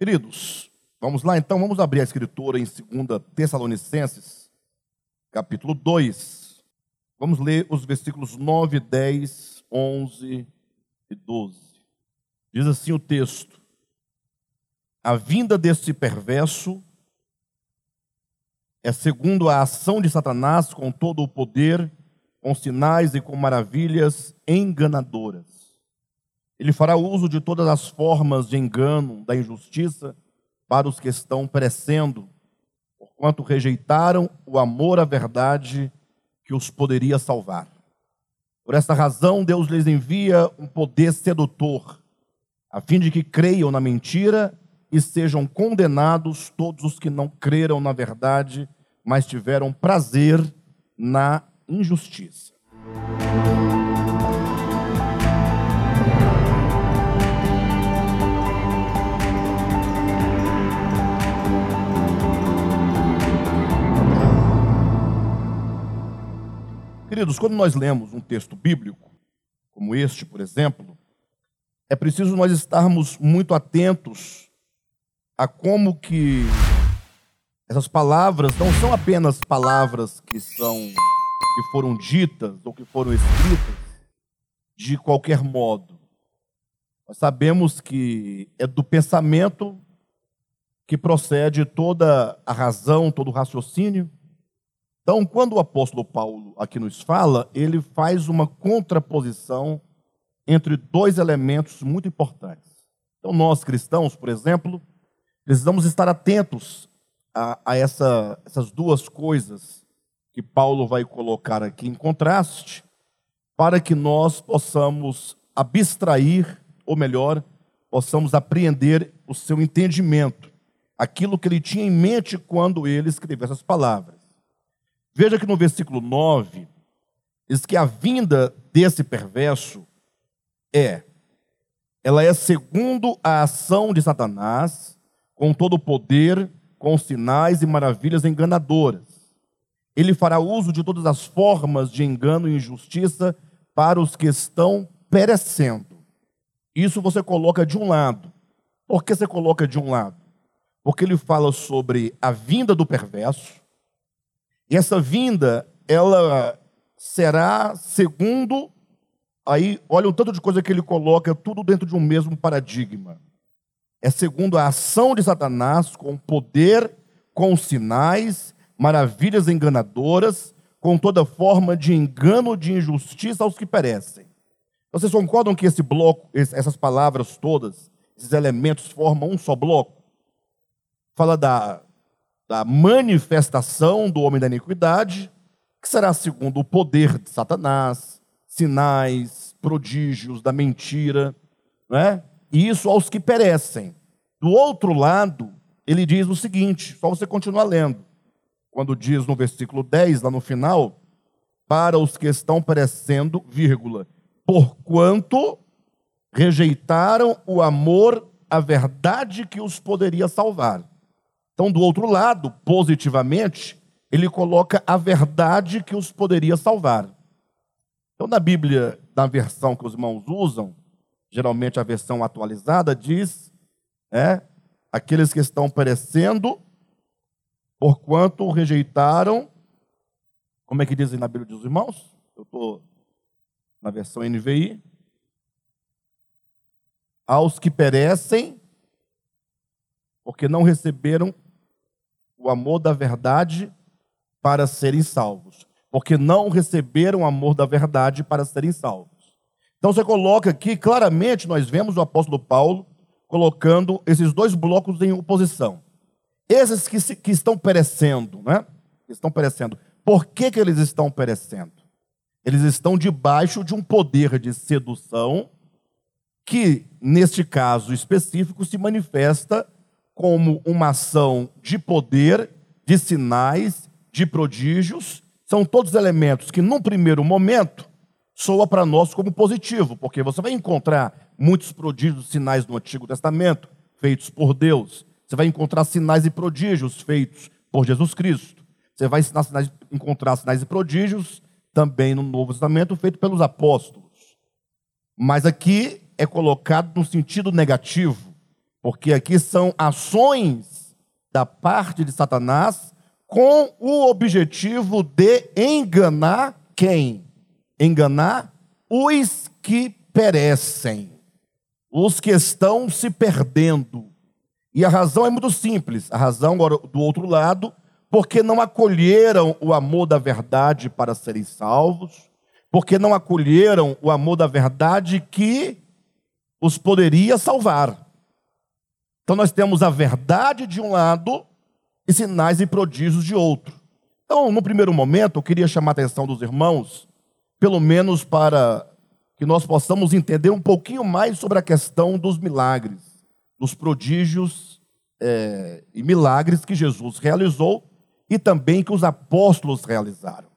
Queridos, vamos lá então, vamos abrir a escritura em 2 Tessalonicenses, capítulo 2. Vamos ler os versículos 9, 10, 11 e 12. Diz assim o texto: A vinda deste perverso é segundo a ação de Satanás com todo o poder, com sinais e com maravilhas enganadoras ele fará uso de todas as formas de engano, da injustiça, para os que estão perecendo, porquanto rejeitaram o amor à verdade que os poderia salvar. Por esta razão, Deus lhes envia um poder sedutor, a fim de que creiam na mentira e sejam condenados todos os que não creram na verdade, mas tiveram prazer na injustiça. Queridos, quando nós lemos um texto bíblico, como este, por exemplo, é preciso nós estarmos muito atentos a como que essas palavras não são apenas palavras que são que foram ditas ou que foram escritas de qualquer modo. Nós sabemos que é do pensamento que procede toda a razão, todo o raciocínio, então, quando o apóstolo Paulo aqui nos fala, ele faz uma contraposição entre dois elementos muito importantes. Então, nós cristãos, por exemplo, precisamos estar atentos a, a essa, essas duas coisas que Paulo vai colocar aqui em contraste, para que nós possamos abstrair, ou melhor, possamos apreender o seu entendimento, aquilo que ele tinha em mente quando ele escreveu essas palavras. Veja que no versículo 9, diz que a vinda desse perverso é, ela é segundo a ação de Satanás, com todo o poder, com sinais e maravilhas enganadoras. Ele fará uso de todas as formas de engano e injustiça para os que estão perecendo. Isso você coloca de um lado. Por que você coloca de um lado? Porque ele fala sobre a vinda do perverso, e essa vinda, ela será segundo. Aí, olha o tanto de coisa que ele coloca, tudo dentro de um mesmo paradigma. É segundo a ação de Satanás, com poder, com sinais, maravilhas enganadoras, com toda forma de engano, de injustiça aos que perecem. Vocês concordam que esse bloco, essas palavras todas, esses elementos formam um só bloco? Fala da da manifestação do homem da iniquidade, que será segundo o poder de Satanás, sinais, prodígios da mentira, né? e isso aos que perecem. Do outro lado, ele diz o seguinte, só você continuar lendo, quando diz no versículo 10, lá no final, para os que estão perecendo, vírgula, porquanto rejeitaram o amor à verdade que os poderia salvar. Então, do outro lado, positivamente, ele coloca a verdade que os poderia salvar. Então, na Bíblia, na versão que os irmãos usam, geralmente a versão atualizada, diz: é, aqueles que estão perecendo, porquanto rejeitaram. Como é que dizem na Bíblia dos irmãos? Eu estou na versão NVI. Aos que perecem, porque não receberam o amor da verdade para serem salvos, porque não receberam o amor da verdade para serem salvos. Então você coloca aqui, claramente, nós vemos o apóstolo Paulo colocando esses dois blocos em oposição. Esses que, se, que estão perecendo, né? Estão perecendo. Por que, que eles estão perecendo? Eles estão debaixo de um poder de sedução que, neste caso específico, se manifesta como uma ação de poder, de sinais, de prodígios, são todos elementos que, num primeiro momento, soa para nós como positivo, porque você vai encontrar muitos prodígios e sinais no Antigo Testamento feitos por Deus. Você vai encontrar sinais e prodígios feitos por Jesus Cristo. Você vai encontrar sinais e prodígios também no Novo Testamento feito pelos apóstolos. Mas aqui é colocado no sentido negativo Porque aqui são ações da parte de Satanás com o objetivo de enganar quem? Enganar os que perecem, os que estão se perdendo. E a razão é muito simples. A razão, agora, do outro lado, porque não acolheram o amor da verdade para serem salvos, porque não acolheram o amor da verdade que os poderia salvar. Então nós temos a verdade de um lado e sinais e prodígios de outro. Então, no primeiro momento, eu queria chamar a atenção dos irmãos, pelo menos para que nós possamos entender um pouquinho mais sobre a questão dos milagres, dos prodígios é, e milagres que Jesus realizou e também que os apóstolos realizaram,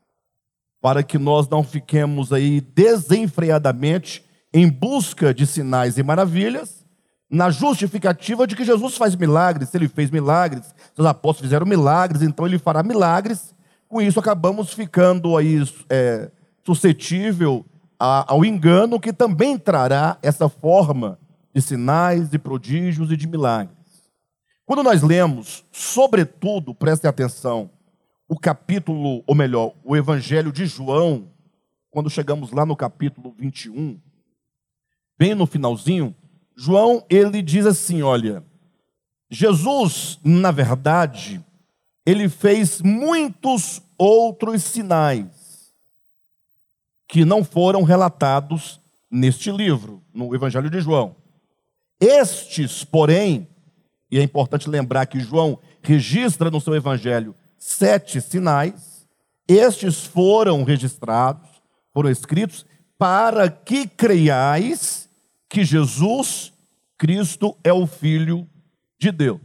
para que nós não fiquemos aí desenfreadamente em busca de sinais e maravilhas, na justificativa de que Jesus faz milagres, se ele fez milagres, se os apóstolos fizeram milagres, então ele fará milagres. Com isso, acabamos ficando aí é, suscetível a, ao engano que também trará essa forma de sinais, de prodígios e de milagres. Quando nós lemos, sobretudo, prestem atenção, o capítulo, ou melhor, o Evangelho de João, quando chegamos lá no capítulo 21, bem no finalzinho, João ele diz assim: olha, Jesus, na verdade, ele fez muitos outros sinais que não foram relatados neste livro, no Evangelho de João. Estes, porém, e é importante lembrar que João registra no seu evangelho sete sinais, estes foram registrados, foram escritos, para que creiais que Jesus Cristo é o Filho de Deus.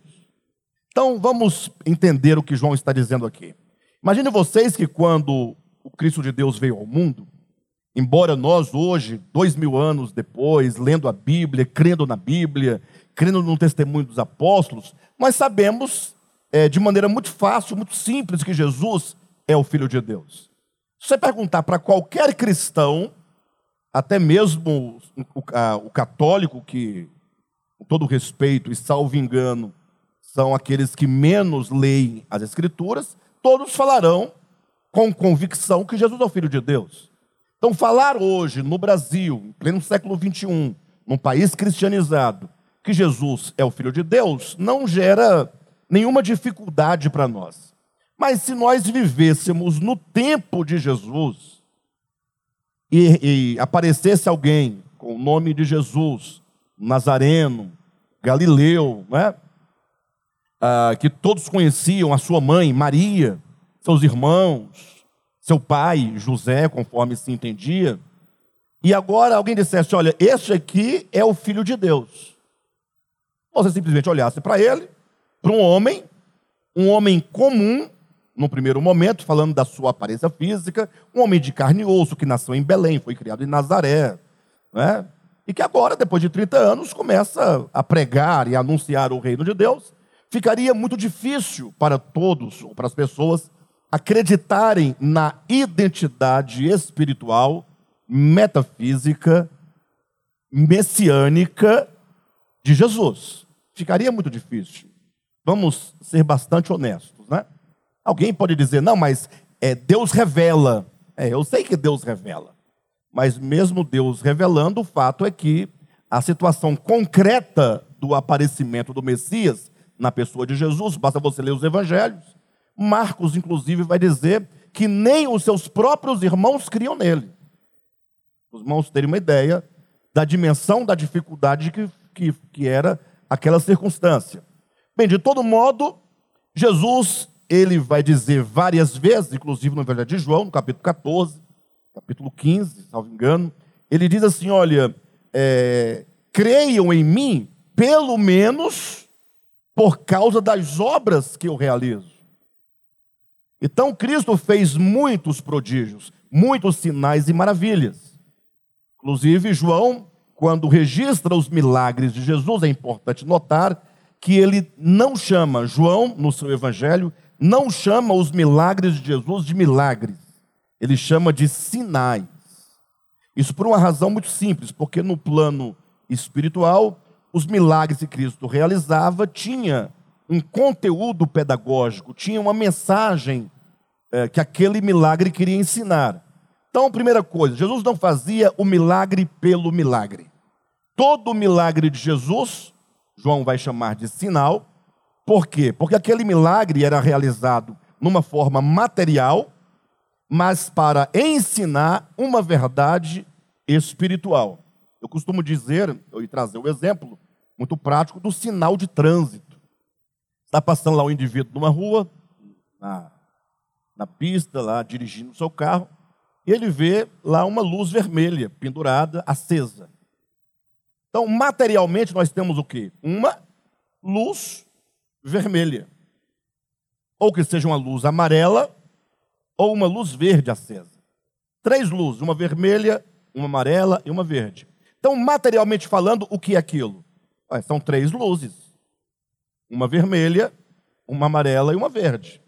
Então vamos entender o que João está dizendo aqui. Imagine vocês que quando o Cristo de Deus veio ao mundo, embora nós hoje, dois mil anos depois, lendo a Bíblia, crendo na Bíblia, crendo no testemunho dos apóstolos, nós sabemos é, de maneira muito fácil, muito simples, que Jesus é o Filho de Deus. Se você perguntar para qualquer cristão, até mesmo o, a, o católico, que, com todo respeito e salvo engano, são aqueles que menos leem as Escrituras, todos falarão com convicção que Jesus é o Filho de Deus. Então, falar hoje no Brasil, em pleno século XXI, num país cristianizado, que Jesus é o Filho de Deus, não gera nenhuma dificuldade para nós. Mas se nós vivêssemos no tempo de Jesus, e, e aparecesse alguém com o nome de Jesus, Nazareno, Galileu, né? Ah, que todos conheciam, a sua mãe, Maria, seus irmãos, seu pai, José, conforme se entendia, e agora alguém dissesse: Olha, este aqui é o filho de Deus. Você simplesmente olhasse para ele, para um homem, um homem comum, no primeiro momento, falando da sua aparência física, um homem de carne e osso que nasceu em Belém, foi criado em Nazaré, né? e que agora, depois de 30 anos, começa a pregar e anunciar o reino de Deus, ficaria muito difícil para todos, ou para as pessoas, acreditarem na identidade espiritual, metafísica, messiânica de Jesus. Ficaria muito difícil. Vamos ser bastante honestos? Alguém pode dizer, não, mas é, Deus revela. É, eu sei que Deus revela. Mas mesmo Deus revelando, o fato é que a situação concreta do aparecimento do Messias na pessoa de Jesus, basta você ler os evangelhos. Marcos, inclusive, vai dizer que nem os seus próprios irmãos criam nele. Os irmãos terem uma ideia da dimensão da dificuldade que, que, que era aquela circunstância. Bem, de todo modo, Jesus ele vai dizer várias vezes, inclusive no Evangelho de João, no capítulo 14, capítulo 15, salvo engano, ele diz assim: olha, é, creiam em mim, pelo menos por causa das obras que eu realizo. Então Cristo fez muitos prodígios, muitos sinais e maravilhas. Inclusive, João, quando registra os milagres de Jesus, é importante notar que ele não chama João, no seu evangelho, não chama os milagres de Jesus de milagres, ele chama de sinais. Isso por uma razão muito simples, porque no plano espiritual, os milagres que Cristo realizava tinha um conteúdo pedagógico, tinha uma mensagem é, que aquele milagre queria ensinar. Então, primeira coisa, Jesus não fazia o milagre pelo milagre. Todo milagre de Jesus, João vai chamar de sinal. Por quê? Porque aquele milagre era realizado numa forma material, mas para ensinar uma verdade espiritual. Eu costumo dizer, e trazer o um exemplo muito prático do sinal de trânsito. Está passando lá um indivíduo numa rua, na, na pista, lá dirigindo o seu carro, e ele vê lá uma luz vermelha pendurada, acesa. Então, materialmente, nós temos o quê? Uma luz vermelha. Ou que seja uma luz amarela, ou uma luz verde acesa. Três luzes, uma vermelha, uma amarela e uma verde. Então, materialmente falando, o que é aquilo? são três luzes: uma vermelha, uma amarela e uma verde.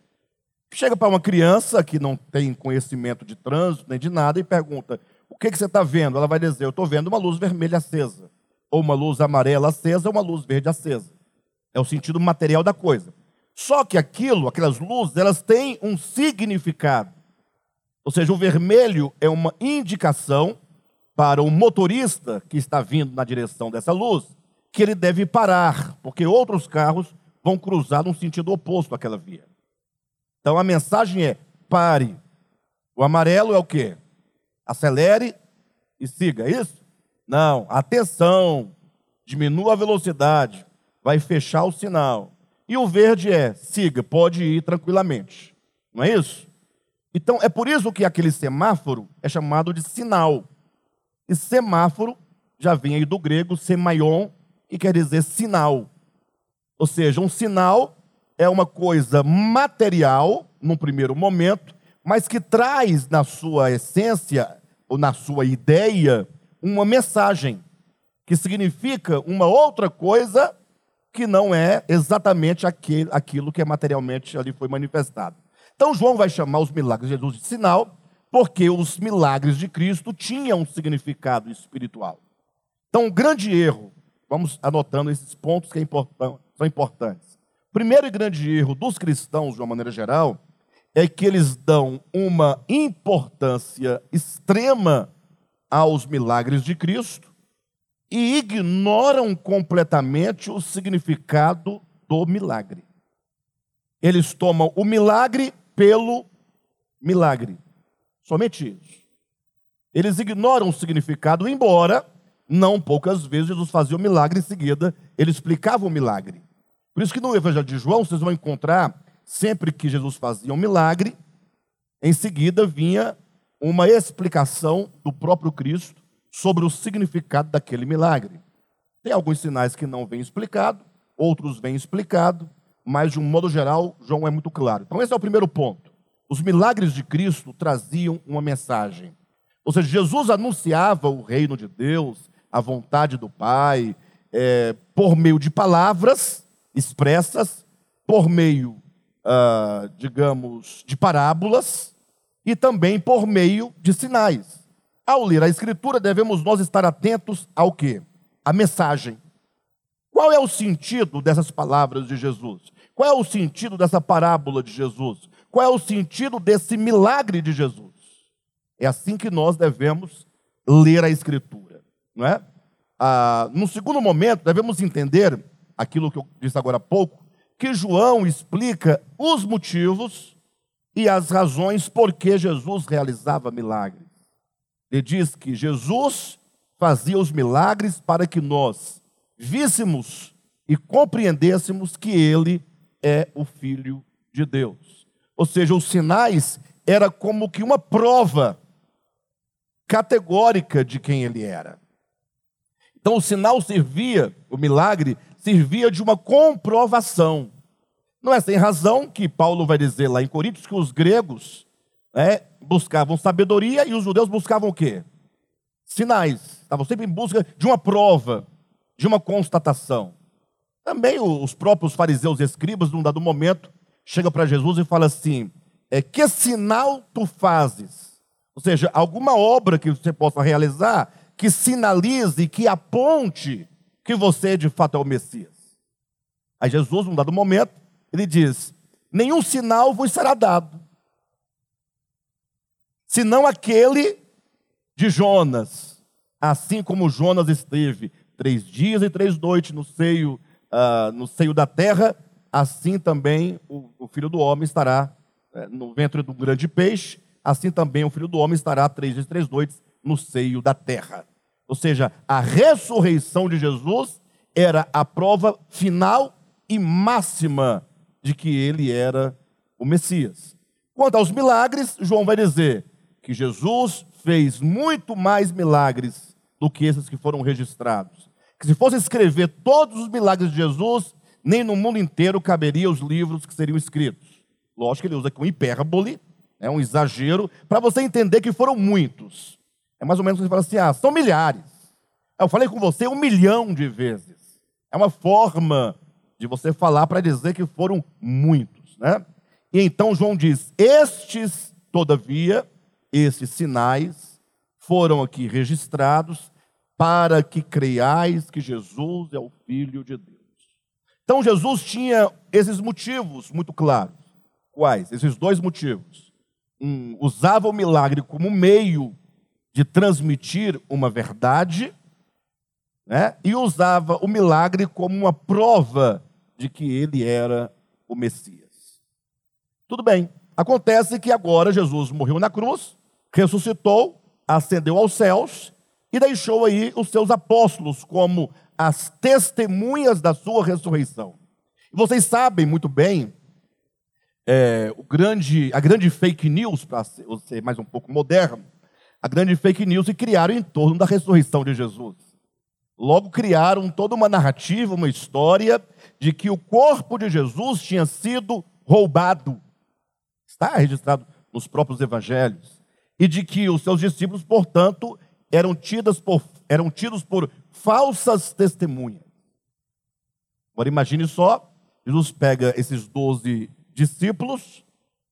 Chega para uma criança que não tem conhecimento de trânsito nem de nada e pergunta: O que, que você está vendo? Ela vai dizer: Eu estou vendo uma luz vermelha acesa, ou uma luz amarela acesa, ou uma luz verde acesa. É o sentido material da coisa. Só que aquilo, aquelas luzes, elas têm um significado. Ou seja, o vermelho é uma indicação para o motorista que está vindo na direção dessa luz que ele deve parar, porque outros carros vão cruzar num sentido oposto àquela via. Então a mensagem é: pare. O amarelo é o quê? Acelere e siga, é isso? Não, atenção, diminua a velocidade, vai fechar o sinal. E o verde é: siga, pode ir tranquilamente. Não é isso? Então é por isso que aquele semáforo é chamado de sinal. E semáforo já vem aí do grego semaion, que quer dizer sinal. Ou seja, um sinal é uma coisa material, num primeiro momento, mas que traz na sua essência, ou na sua ideia, uma mensagem, que significa uma outra coisa que não é exatamente aquele, aquilo que é materialmente ali foi manifestado. Então João vai chamar os milagres de Jesus de sinal, porque os milagres de Cristo tinham um significado espiritual. Então, um grande erro Vamos anotando esses pontos que é são importantes. Primeiro e grande erro dos cristãos, de uma maneira geral, é que eles dão uma importância extrema aos milagres de Cristo e ignoram completamente o significado do milagre. Eles tomam o milagre pelo milagre. Somente isso. Eles ignoram o significado, embora não poucas vezes Jesus fazia o milagre em seguida, ele explicava o milagre. Por isso que no Evangelho de João vocês vão encontrar, sempre que Jesus fazia um milagre, em seguida vinha uma explicação do próprio Cristo sobre o significado daquele milagre. Tem alguns sinais que não vêm explicado, outros vêm explicado, mas de um modo geral, João é muito claro. Então esse é o primeiro ponto. Os milagres de Cristo traziam uma mensagem. Ou seja, Jesus anunciava o reino de Deus, a vontade do Pai, é, por meio de palavras expressas, por meio, ah, digamos, de parábolas e também por meio de sinais. Ao ler a Escritura, devemos nós estar atentos ao que? A mensagem. Qual é o sentido dessas palavras de Jesus? Qual é o sentido dessa parábola de Jesus? Qual é o sentido desse milagre de Jesus? É assim que nós devemos ler a Escritura não é? Ah, no segundo momento, devemos entender aquilo que eu disse agora há pouco, que João explica os motivos e as razões por que Jesus realizava milagres. Ele diz que Jesus fazia os milagres para que nós víssemos e compreendêssemos que ele é o Filho de Deus. Ou seja, os sinais era como que uma prova categórica de quem ele era. Então o sinal servia, o milagre, servia de uma comprovação. Não é sem razão que Paulo vai dizer lá em Coríntios que os gregos é, buscavam sabedoria e os judeus buscavam o quê? Sinais. Estavam sempre em busca de uma prova, de uma constatação. Também os próprios fariseus e escribas, num dado momento, chegam para Jesus e falam assim: é, que sinal tu fazes? Ou seja, alguma obra que você possa realizar que sinalize, que aponte que você de fato é o Messias? Aí Jesus, num dado momento, ele diz: Nenhum sinal vos será dado, senão aquele de Jonas. Assim como Jonas esteve três dias e três noites no seio, uh, no seio da terra, assim também o, o filho do homem estará uh, no ventre do grande peixe, assim também o filho do homem estará três dias e três noites no seio da terra. Ou seja, a ressurreição de Jesus era a prova final e máxima de que ele era o Messias. Quanto aos milagres, João vai dizer que Jesus fez muito mais milagres do que esses que foram registrados. Que se fosse escrever todos os milagres de Jesus, nem no mundo inteiro caberia os livros que seriam escritos. Lógico que ele usa aqui um hipérbole, é um exagero, para você entender que foram muitos. É mais ou menos que você fala assim: ah, são milhares. Eu falei com você um milhão de vezes. É uma forma de você falar para dizer que foram muitos, né? E então João diz: Estes, todavia, esses sinais foram aqui registrados para que creiais que Jesus é o Filho de Deus. Então Jesus tinha esses motivos muito claros. Quais? Esses dois motivos. Um, usava o milagre como meio de transmitir uma verdade, né? e usava o milagre como uma prova de que ele era o Messias. Tudo bem, acontece que agora Jesus morreu na cruz, ressuscitou, ascendeu aos céus e deixou aí os seus apóstolos como as testemunhas da sua ressurreição. Vocês sabem muito bem é, o grande, a grande fake news, para ser, ser mais um pouco moderno, a grande fake news que criaram em torno da ressurreição de Jesus. Logo criaram toda uma narrativa, uma história de que o corpo de Jesus tinha sido roubado. Está registrado nos próprios evangelhos. E de que os seus discípulos, portanto, eram, tidos por, eram tidos por falsas testemunhas. Agora imagine só, Jesus pega esses doze discípulos,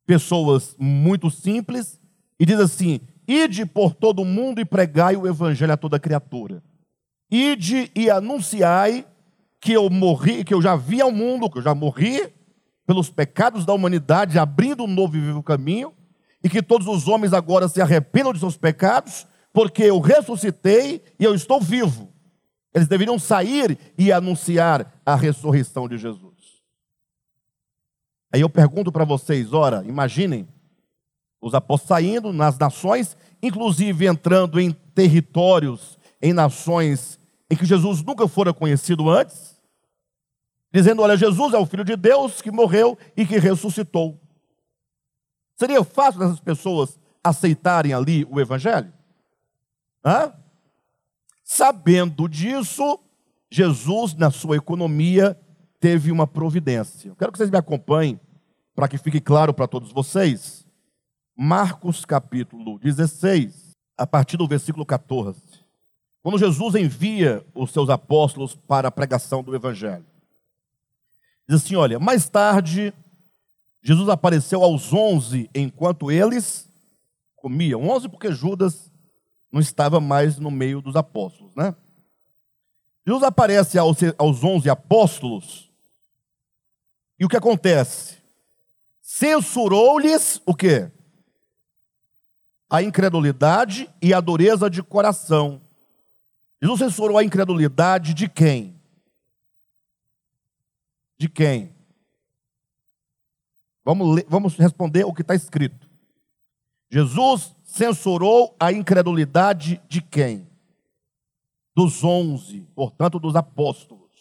pessoas muito simples, e diz assim: Ide por todo o mundo e pregai o evangelho a toda criatura. Ide e anunciai que eu morri, que eu já vi ao mundo, que eu já morri pelos pecados da humanidade, abrindo um novo e vivo caminho, e que todos os homens agora se arrependam de seus pecados, porque eu ressuscitei e eu estou vivo. Eles deveriam sair e anunciar a ressurreição de Jesus. Aí eu pergunto para vocês, ora, imaginem os apóstolos saindo nas nações, inclusive entrando em territórios, em nações em que Jesus nunca fora conhecido antes, dizendo: Olha, Jesus é o Filho de Deus que morreu e que ressuscitou. Seria fácil dessas pessoas aceitarem ali o Evangelho? Hã? Sabendo disso, Jesus, na sua economia, teve uma providência. Eu quero que vocês me acompanhem, para que fique claro para todos vocês. Marcos capítulo 16, a partir do versículo 14. Quando Jesus envia os seus apóstolos para a pregação do Evangelho, diz assim: Olha, mais tarde, Jesus apareceu aos onze enquanto eles comiam. Onze porque Judas não estava mais no meio dos apóstolos, né? Jesus aparece aos, aos onze apóstolos e o que acontece? Censurou-lhes o quê? a incredulidade e a dureza de coração. Jesus censurou a incredulidade de quem? De quem? Vamos, ler, vamos responder o que está escrito. Jesus censurou a incredulidade de quem? Dos onze, portanto, dos apóstolos.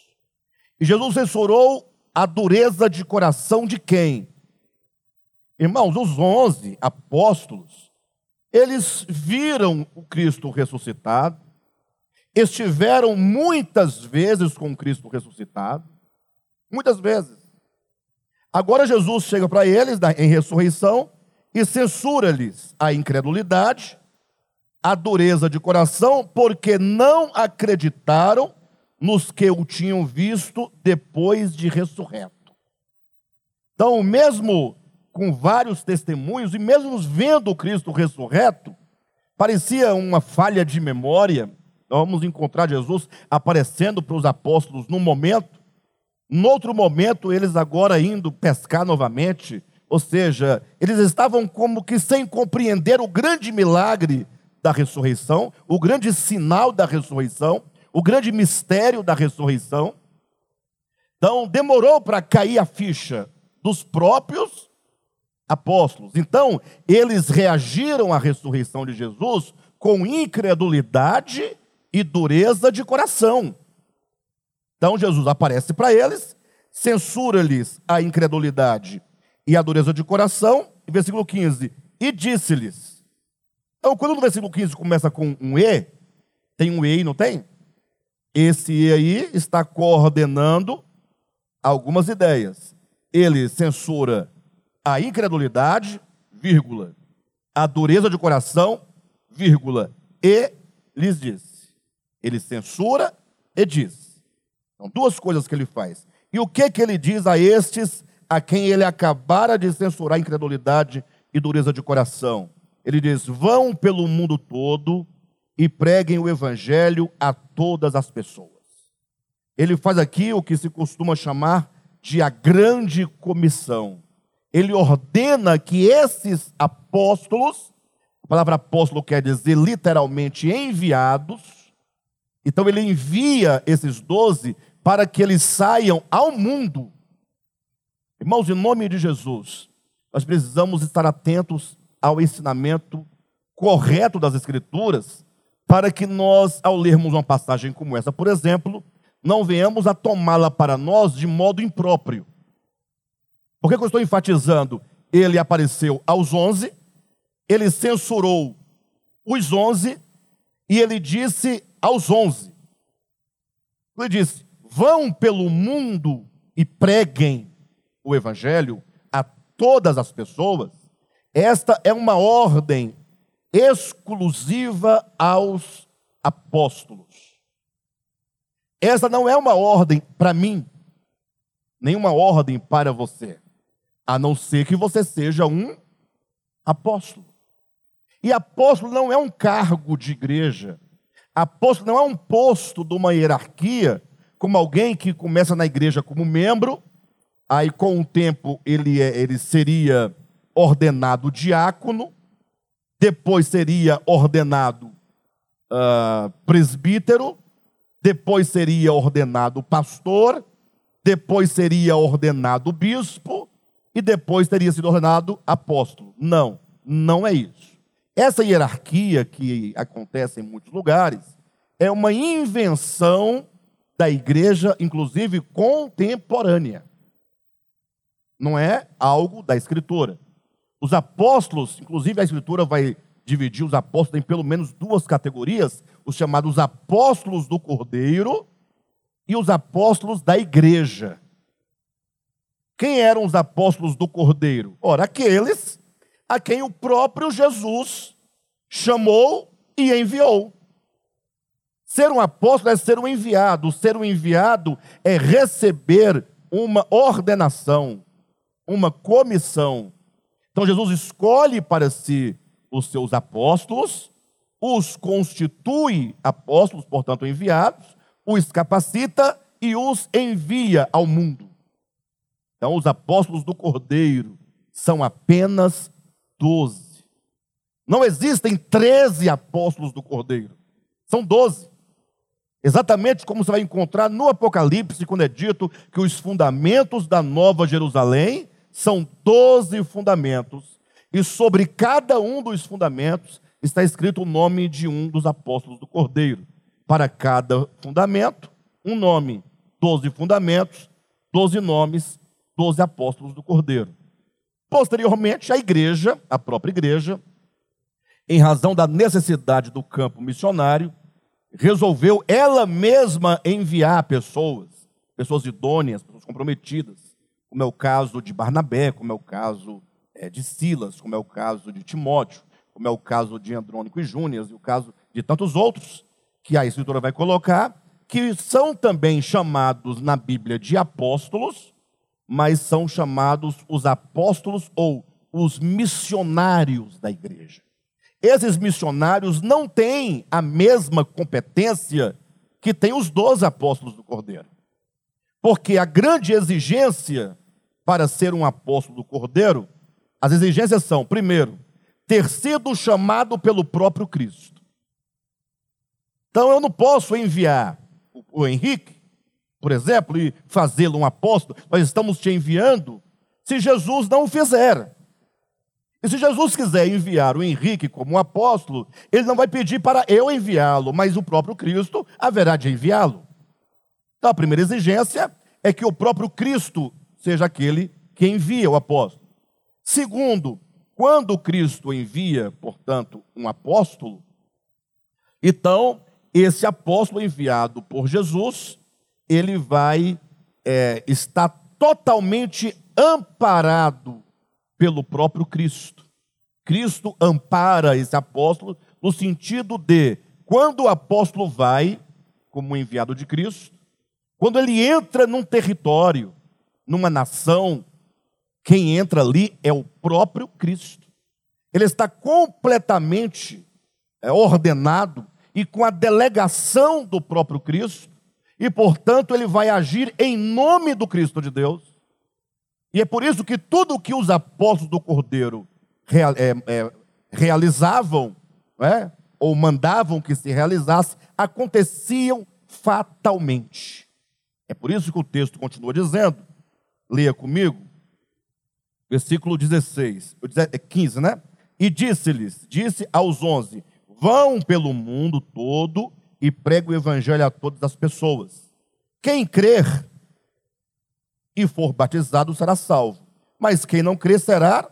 E Jesus censurou a dureza de coração de quem? Irmãos, os onze apóstolos eles viram o Cristo ressuscitado, estiveram muitas vezes com Cristo ressuscitado, muitas vezes. Agora Jesus chega para eles em ressurreição e censura-lhes a incredulidade, a dureza de coração, porque não acreditaram nos que o tinham visto depois de ressurreto. Então, mesmo com vários testemunhos, e mesmo vendo o Cristo ressurreto, parecia uma falha de memória, Nós vamos encontrar Jesus aparecendo para os apóstolos num momento, no outro momento, eles agora indo pescar novamente. Ou seja, eles estavam como que sem compreender o grande milagre da ressurreição, o grande sinal da ressurreição, o grande mistério da ressurreição. Então, demorou para cair a ficha dos próprios apóstolos. Então, eles reagiram à ressurreição de Jesus com incredulidade e dureza de coração. Então, Jesus aparece para eles, censura-lhes a incredulidade e a dureza de coração, versículo 15, e disse-lhes. Então, quando no versículo 15 começa com um E, tem um E e não tem? Esse E aí está coordenando algumas ideias. Ele censura a incredulidade, vírgula, a dureza de coração, vírgula, e lhes diz. Ele censura e diz. São duas coisas que ele faz. E o que que ele diz a estes a quem ele acabara de censurar incredulidade e dureza de coração? Ele diz: "Vão pelo mundo todo e preguem o evangelho a todas as pessoas." Ele faz aqui o que se costuma chamar de a grande comissão. Ele ordena que esses apóstolos, a palavra apóstolo quer dizer literalmente enviados, então ele envia esses doze para que eles saiam ao mundo. Irmãos, em nome de Jesus, nós precisamos estar atentos ao ensinamento correto das Escrituras, para que nós, ao lermos uma passagem como essa, por exemplo, não venhamos a tomá-la para nós de modo impróprio. Por que, eu estou enfatizando? Ele apareceu aos onze, ele censurou os onze, e ele disse aos onze: ele disse, vão pelo mundo e preguem o evangelho a todas as pessoas. Esta é uma ordem exclusiva aos apóstolos. Essa não é uma ordem para mim, nenhuma ordem para você, a não ser que você seja um apóstolo. E apóstolo não é um cargo de igreja, apóstolo não é um posto de uma hierarquia, como alguém que começa na igreja como membro, aí com o tempo ele, é, ele seria ordenado diácono, depois seria ordenado uh, presbítero, depois seria ordenado pastor, depois seria ordenado bispo e depois teria sido ordenado apóstolo. Não, não é isso. Essa hierarquia que acontece em muitos lugares é uma invenção da igreja, inclusive contemporânea. Não é algo da escritura. Os apóstolos, inclusive a escritura vai dividir os apóstolos em pelo menos duas categorias: os chamados apóstolos do Cordeiro e os apóstolos da igreja. Quem eram os apóstolos do Cordeiro? Ora, aqueles a quem o próprio Jesus chamou e enviou. Ser um apóstolo é ser um enviado, ser um enviado é receber uma ordenação, uma comissão. Então Jesus escolhe para si os seus apóstolos, os constitui apóstolos, portanto enviados, os capacita e os envia ao mundo. Então, os apóstolos do Cordeiro são apenas doze. Não existem treze apóstolos do Cordeiro, são doze. Exatamente como você vai encontrar no Apocalipse, quando é dito que os fundamentos da Nova Jerusalém são doze fundamentos e sobre cada um dos fundamentos está escrito o nome de um dos apóstolos do Cordeiro. Para cada fundamento, um nome. Doze fundamentos, doze nomes, doze apóstolos do Cordeiro. Posteriormente, a igreja, a própria igreja, em razão da necessidade do campo missionário, resolveu ela mesma enviar pessoas, pessoas idôneas, pessoas comprometidas, como é o caso de Barnabé, como é o caso é, de Silas, como é o caso de Timóteo, como é o caso de Andrônico e Júnias, e o caso de tantos outros, que a Escritura vai colocar, que são também chamados na Bíblia de apóstolos, mas são chamados os apóstolos ou os missionários da igreja. Esses missionários não têm a mesma competência que tem os doze apóstolos do Cordeiro. Porque a grande exigência para ser um apóstolo do Cordeiro, as exigências são, primeiro, ter sido chamado pelo próprio Cristo. Então eu não posso enviar o Henrique, por exemplo, e fazê-lo um apóstolo, nós estamos te enviando se Jesus não o fizer. E se Jesus quiser enviar o Henrique como apóstolo, ele não vai pedir para eu enviá-lo, mas o próprio Cristo haverá de enviá-lo. Então a primeira exigência é que o próprio Cristo seja aquele que envia o apóstolo. Segundo, quando Cristo envia, portanto, um apóstolo, então esse apóstolo enviado por Jesus, ele vai é, estar totalmente amparado pelo próprio Cristo. Cristo ampara esse apóstolo no sentido de, quando o apóstolo vai, como enviado de Cristo, quando ele entra num território, numa nação, quem entra ali é o próprio Cristo. Ele está completamente é, ordenado e com a delegação do próprio Cristo, e portanto ele vai agir em nome do Cristo de Deus. E é por isso que tudo o que os apóstolos do Cordeiro real, é, é, realizavam, é, ou mandavam que se realizasse, aconteciam fatalmente. É por isso que o texto continua dizendo, leia comigo, versículo 16, 15, é né? E disse-lhes, disse aos onze: Vão pelo mundo todo e pregue o evangelho a todas as pessoas. Quem crer e for batizado será salvo, mas quem não crer será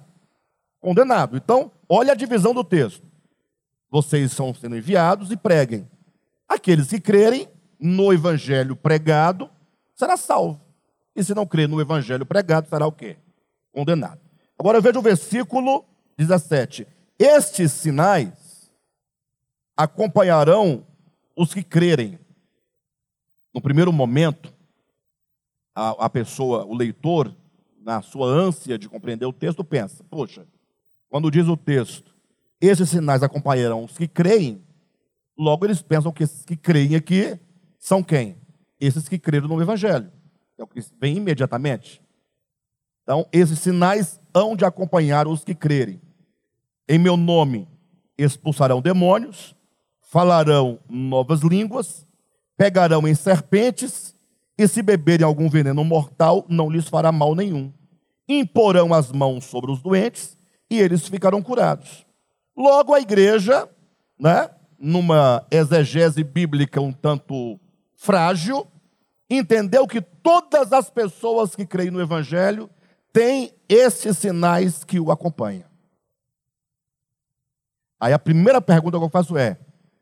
condenado. Então, olha a divisão do texto. Vocês são sendo enviados e preguem. Aqueles que crerem no evangelho pregado será salvo. E se não crer no evangelho pregado, será o quê? Condenado. Agora veja o versículo 17. Estes sinais acompanharão os que crerem. No primeiro momento, a, a pessoa, o leitor, na sua ânsia de compreender o texto, pensa: poxa, quando diz o texto, esses sinais acompanharão os que creem, logo eles pensam que esses que creem aqui são quem? Esses que creram no Evangelho. É o que vem imediatamente. Então, esses sinais hão de acompanhar os que crerem. Em meu nome expulsarão demônios, falarão novas línguas, pegarão em serpentes, e se beberem algum veneno mortal, não lhes fará mal nenhum. Imporão as mãos sobre os doentes e eles ficarão curados. Logo, a igreja, né, numa exegese bíblica um tanto frágil, entendeu que todas as pessoas que creem no Evangelho tem esses sinais que o acompanham. Aí a primeira pergunta que eu faço é: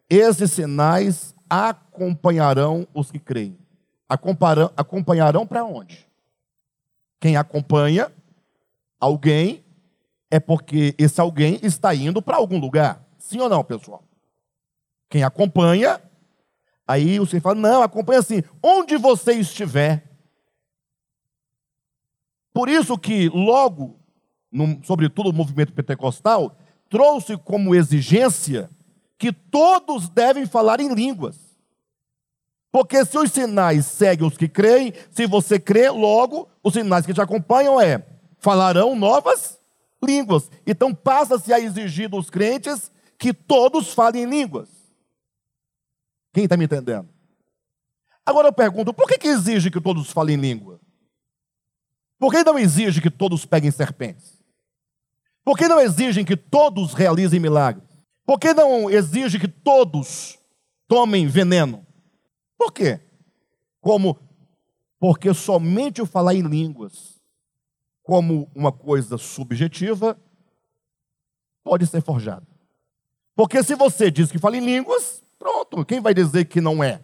esses sinais acompanharão os que creem? Acompanharão para onde? Quem acompanha alguém é porque esse alguém está indo para algum lugar. Sim ou não, pessoal? Quem acompanha, aí você fala: não, acompanha assim, onde você estiver. Por isso que logo, no, sobretudo o movimento pentecostal, trouxe como exigência que todos devem falar em línguas. Porque se os sinais seguem os que creem, se você crê, logo os sinais que te acompanham é falarão novas línguas. Então passa-se a exigir dos crentes que todos falem em línguas. Quem está me entendendo? Agora eu pergunto, por que, que exige que todos falem em língua? Por que não exige que todos peguem serpentes? Por que não exigem que todos realizem milagres? Por que não exige que todos tomem veneno? Por quê? Como porque somente o falar em línguas, como uma coisa subjetiva, pode ser forjado. Porque se você diz que fala em línguas, pronto, quem vai dizer que não é?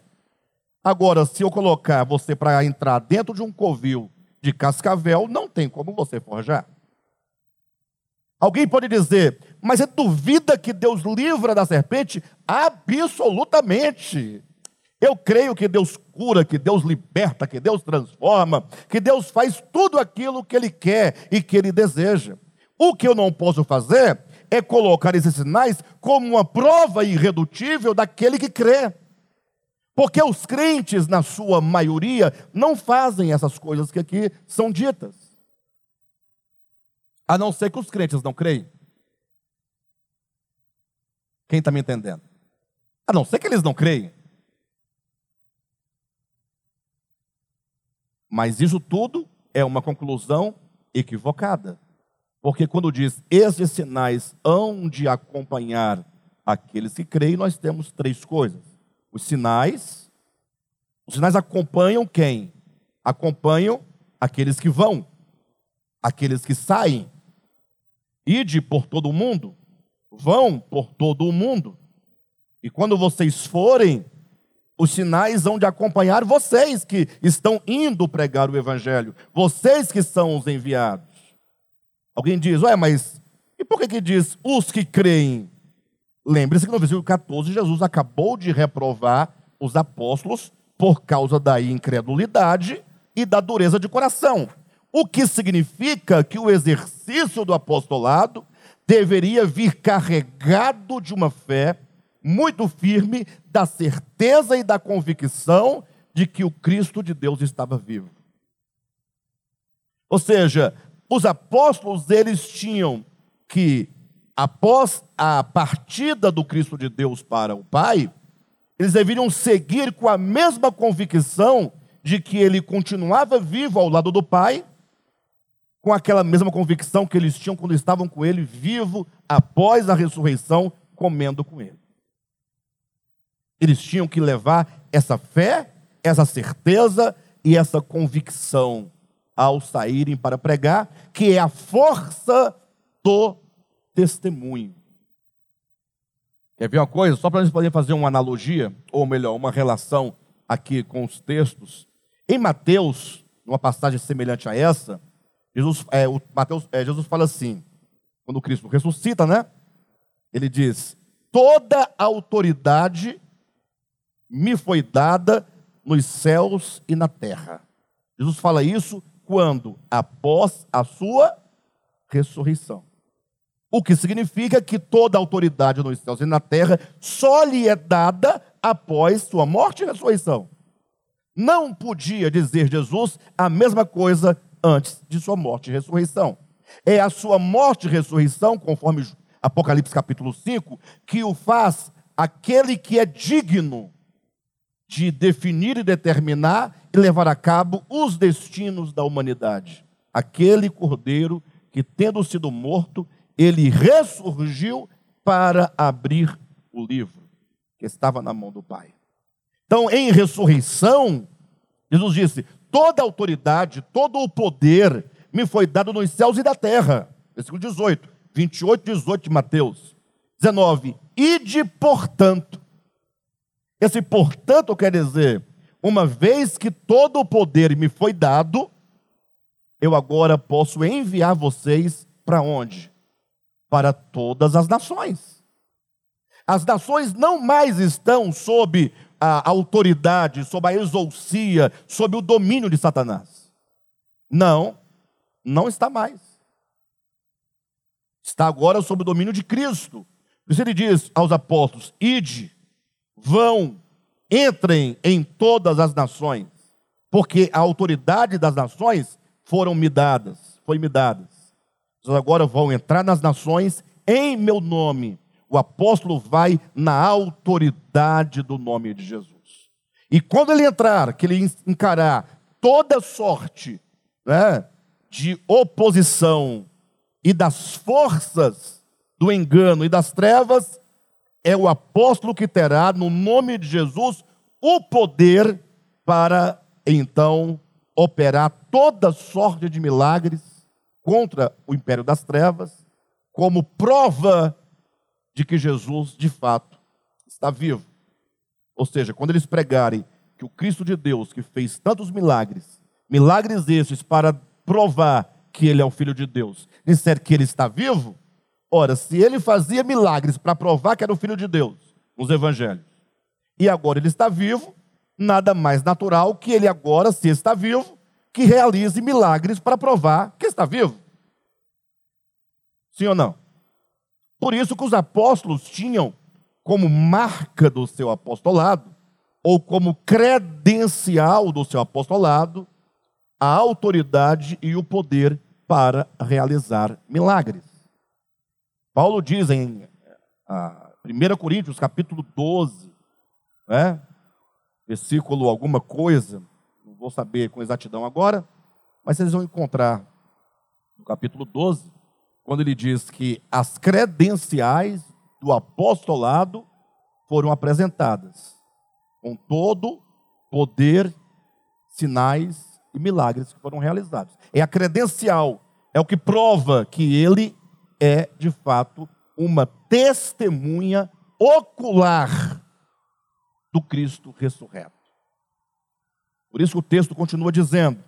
Agora, se eu colocar você para entrar dentro de um covil de cascavel, não tem como você forjar. Alguém pode dizer, mas você duvida que Deus livra da serpente? Absolutamente. Eu creio que Deus cura, que Deus liberta, que Deus transforma, que Deus faz tudo aquilo que Ele quer e que Ele deseja. O que eu não posso fazer é colocar esses sinais como uma prova irredutível daquele que crê. Porque os crentes, na sua maioria, não fazem essas coisas que aqui são ditas. A não ser que os crentes não creem. Quem está me entendendo? A não ser que eles não creem. Mas isso tudo é uma conclusão equivocada. Porque quando diz esses sinais hão de acompanhar aqueles que creem, nós temos três coisas. Os sinais, os sinais acompanham quem? Acompanham aqueles que vão, aqueles que saem. Ide por todo o mundo, vão por todo o mundo. E quando vocês forem, os sinais hão de acompanhar vocês que estão indo pregar o evangelho, vocês que são os enviados. Alguém diz, ué, mas e por que, que diz os que creem? Lembre-se que no versículo 14, Jesus acabou de reprovar os apóstolos por causa da incredulidade e da dureza de coração. O que significa que o exercício do apostolado deveria vir carregado de uma fé muito firme, da certeza e da convicção de que o Cristo de Deus estava vivo. Ou seja, os apóstolos, eles tinham que, após a partida do Cristo de Deus para o Pai, eles deveriam seguir com a mesma convicção de que ele continuava vivo ao lado do Pai, com aquela mesma convicção que eles tinham quando estavam com ele vivo após a ressurreição, comendo com ele. Eles tinham que levar essa fé, essa certeza e essa convicção ao saírem para pregar, que é a força do testemunho. Quer ver uma coisa? Só para a gente poder fazer uma analogia, ou melhor, uma relação aqui com os textos. Em Mateus, numa passagem semelhante a essa, Jesus, é, o Mateus, é, Jesus fala assim, quando Cristo ressuscita, né? Ele diz: Toda autoridade me foi dada nos céus e na terra. Jesus fala isso quando? Após a sua ressurreição. O que significa que toda autoridade nos céus e na terra só lhe é dada após sua morte e ressurreição. Não podia dizer Jesus a mesma coisa antes de sua morte e ressurreição. É a sua morte e ressurreição, conforme Apocalipse capítulo 5, que o faz aquele que é digno de definir e determinar e levar a cabo os destinos da humanidade. Aquele cordeiro que, tendo sido morto, ele ressurgiu para abrir o livro que estava na mão do Pai. Então, em ressurreição, Jesus disse: toda autoridade, todo o poder me foi dado nos céus e da terra. Versículo 18, 28, 18 de Mateus. 19. Ide, portanto, esse portanto quer dizer, uma vez que todo o poder me foi dado, eu agora posso enviar vocês para onde? Para todas as nações. As nações não mais estão sob a autoridade, sob a exousia, sob o domínio de Satanás. Não, não está mais. Está agora sob o domínio de Cristo. Por isso ele diz aos apóstolos: ide vão, entrem em todas as nações, porque a autoridade das nações foram me dadas, foi me dadas. Vocês agora vão entrar nas nações em meu nome. O apóstolo vai na autoridade do nome de Jesus. E quando ele entrar, que ele encarar toda sorte né, de oposição e das forças do engano e das trevas, é o apóstolo que terá, no nome de Jesus, o poder para então operar toda sorte de milagres contra o império das trevas, como prova de que Jesus, de fato, está vivo. Ou seja, quando eles pregarem que o Cristo de Deus, que fez tantos milagres, milagres esses para provar que ele é o Filho de Deus, disser que ele está vivo, Ora, se ele fazia milagres para provar que era o filho de Deus, nos evangelhos, e agora ele está vivo, nada mais natural que ele agora, se está vivo, que realize milagres para provar que está vivo. Sim ou não? Por isso que os apóstolos tinham como marca do seu apostolado, ou como credencial do seu apostolado, a autoridade e o poder para realizar milagres. Paulo diz em 1 Coríntios, capítulo 12, né? versículo alguma coisa, não vou saber com exatidão agora, mas vocês vão encontrar no capítulo 12, quando ele diz que as credenciais do apostolado foram apresentadas, com todo poder, sinais e milagres que foram realizados. É a credencial, é o que prova que ele é, de fato, uma testemunha ocular do Cristo ressurreto. Por isso o texto continua dizendo,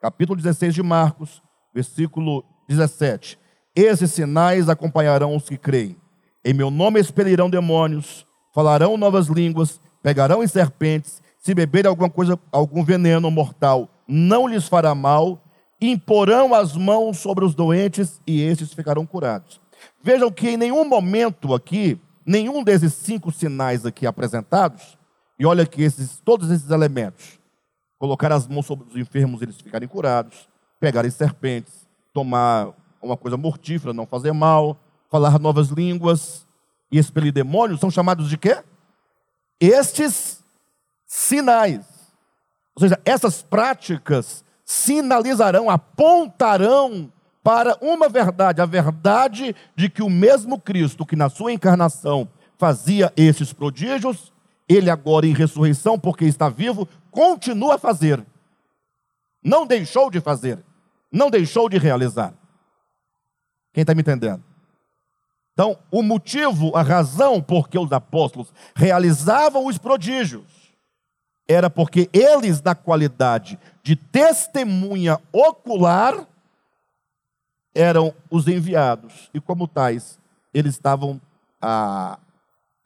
capítulo 16 de Marcos, versículo 17: Esses sinais acompanharão os que creem. Em meu nome expelirão demônios, falarão novas línguas, pegarão em serpentes, se beberem alguma coisa, algum veneno mortal, não lhes fará mal, imporão as mãos sobre os doentes e estes ficarão curados. Vejam que em nenhum momento aqui, nenhum desses cinco sinais aqui apresentados, e olha que esses, todos esses elementos, colocar as mãos sobre os enfermos e eles ficarem curados, pegarem serpentes, tomar uma coisa mortífera, não fazer mal, falar novas línguas e expelir demônios, são chamados de quê? Estes sinais. Ou seja, essas práticas sinalizarão, apontarão para uma verdade, a verdade de que o mesmo Cristo que na sua encarnação fazia esses prodígios, ele agora em ressurreição, porque está vivo, continua a fazer. Não deixou de fazer, não deixou de realizar. Quem está me entendendo? Então, o motivo, a razão por que os apóstolos realizavam os prodígios, era porque eles, na qualidade de testemunha ocular, eram os enviados. E como tais, eles estavam, ah,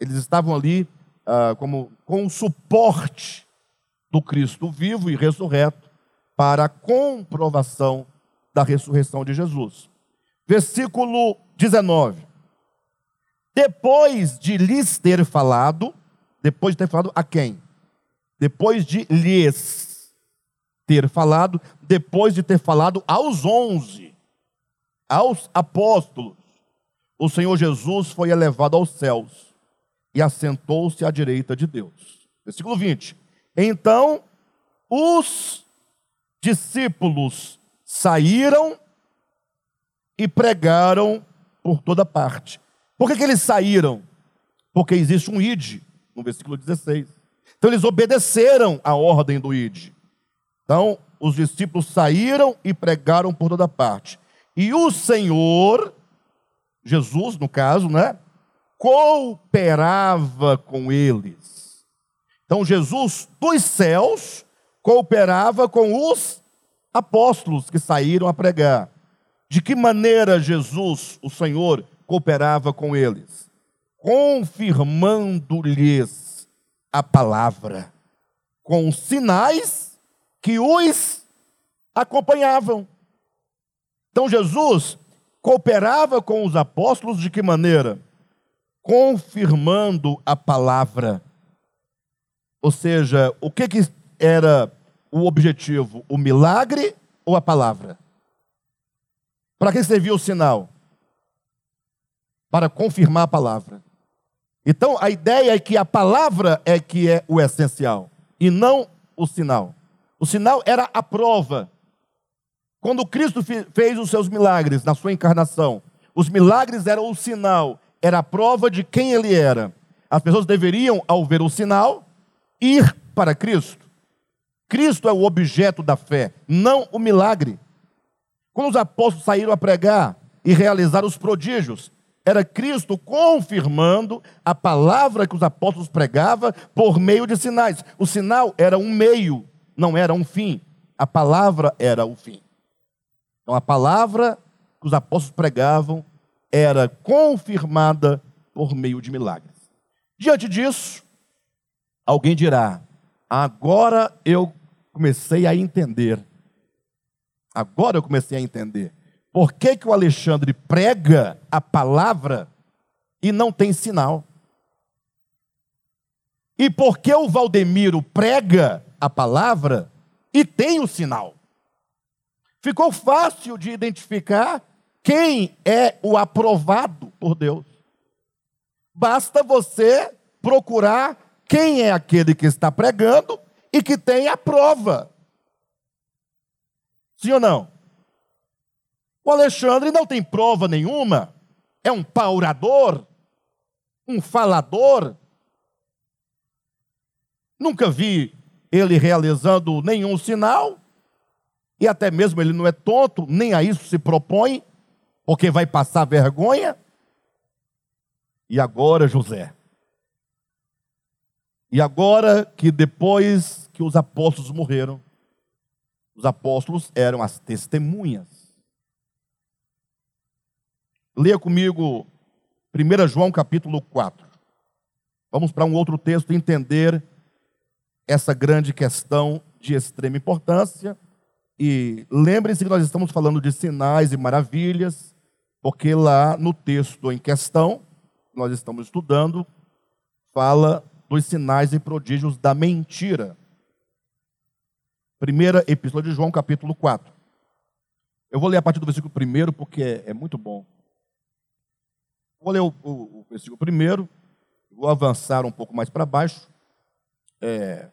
eles estavam ali ah, como, com o suporte do Cristo vivo e ressurreto para a comprovação da ressurreição de Jesus. Versículo 19. Depois de lhes ter falado, depois de ter falado a quem? Depois de lhes ter falado, depois de ter falado aos onze, aos apóstolos, o Senhor Jesus foi elevado aos céus e assentou-se à direita de Deus. Versículo 20. Então os discípulos saíram e pregaram por toda parte. Por que, que eles saíram? Porque existe um id, no versículo 16. Então eles obedeceram a ordem do ID. Então os discípulos saíram e pregaram por toda parte. E o Senhor, Jesus no caso, né, cooperava com eles. Então Jesus dos céus cooperava com os apóstolos que saíram a pregar. De que maneira Jesus, o Senhor, cooperava com eles? Confirmando-lhes a palavra, com sinais que os acompanhavam. Então Jesus cooperava com os apóstolos de que maneira? Confirmando a palavra. Ou seja, o que, que era o objetivo? O milagre ou a palavra? Para que servia o sinal? Para confirmar a palavra. Então a ideia é que a palavra é que é o essencial e não o sinal. O sinal era a prova. Quando Cristo fez os seus milagres na sua encarnação, os milagres eram o sinal, era a prova de quem ele era. As pessoas deveriam, ao ver o sinal, ir para Cristo. Cristo é o objeto da fé, não o milagre. Quando os apóstolos saíram a pregar e realizar os prodígios, era Cristo confirmando a palavra que os apóstolos pregavam por meio de sinais. O sinal era um meio, não era um fim. A palavra era o fim. Então a palavra que os apóstolos pregavam era confirmada por meio de milagres. Diante disso, alguém dirá: agora eu comecei a entender. Agora eu comecei a entender. Por que, que o Alexandre prega a palavra e não tem sinal. E porque o Valdemiro prega a palavra e tem o sinal. Ficou fácil de identificar quem é o aprovado por Deus. Basta você procurar quem é aquele que está pregando e que tem a prova. Sim ou não? O Alexandre não tem prova nenhuma, é um paurador, um falador. Nunca vi ele realizando nenhum sinal, e até mesmo ele não é tonto, nem a isso se propõe, porque vai passar vergonha. E agora, José? E agora que depois que os apóstolos morreram, os apóstolos eram as testemunhas. Leia comigo 1 João capítulo 4. Vamos para um outro texto entender essa grande questão de extrema importância. E lembrem-se que nós estamos falando de sinais e maravilhas, porque lá no texto em questão, nós estamos estudando, fala dos sinais e prodígios da mentira. Primeira epístola de João, capítulo 4. Eu vou ler a partir do versículo 1 porque é, é muito bom. Vou ler o, o, o versículo 1, vou avançar um pouco mais para baixo, é,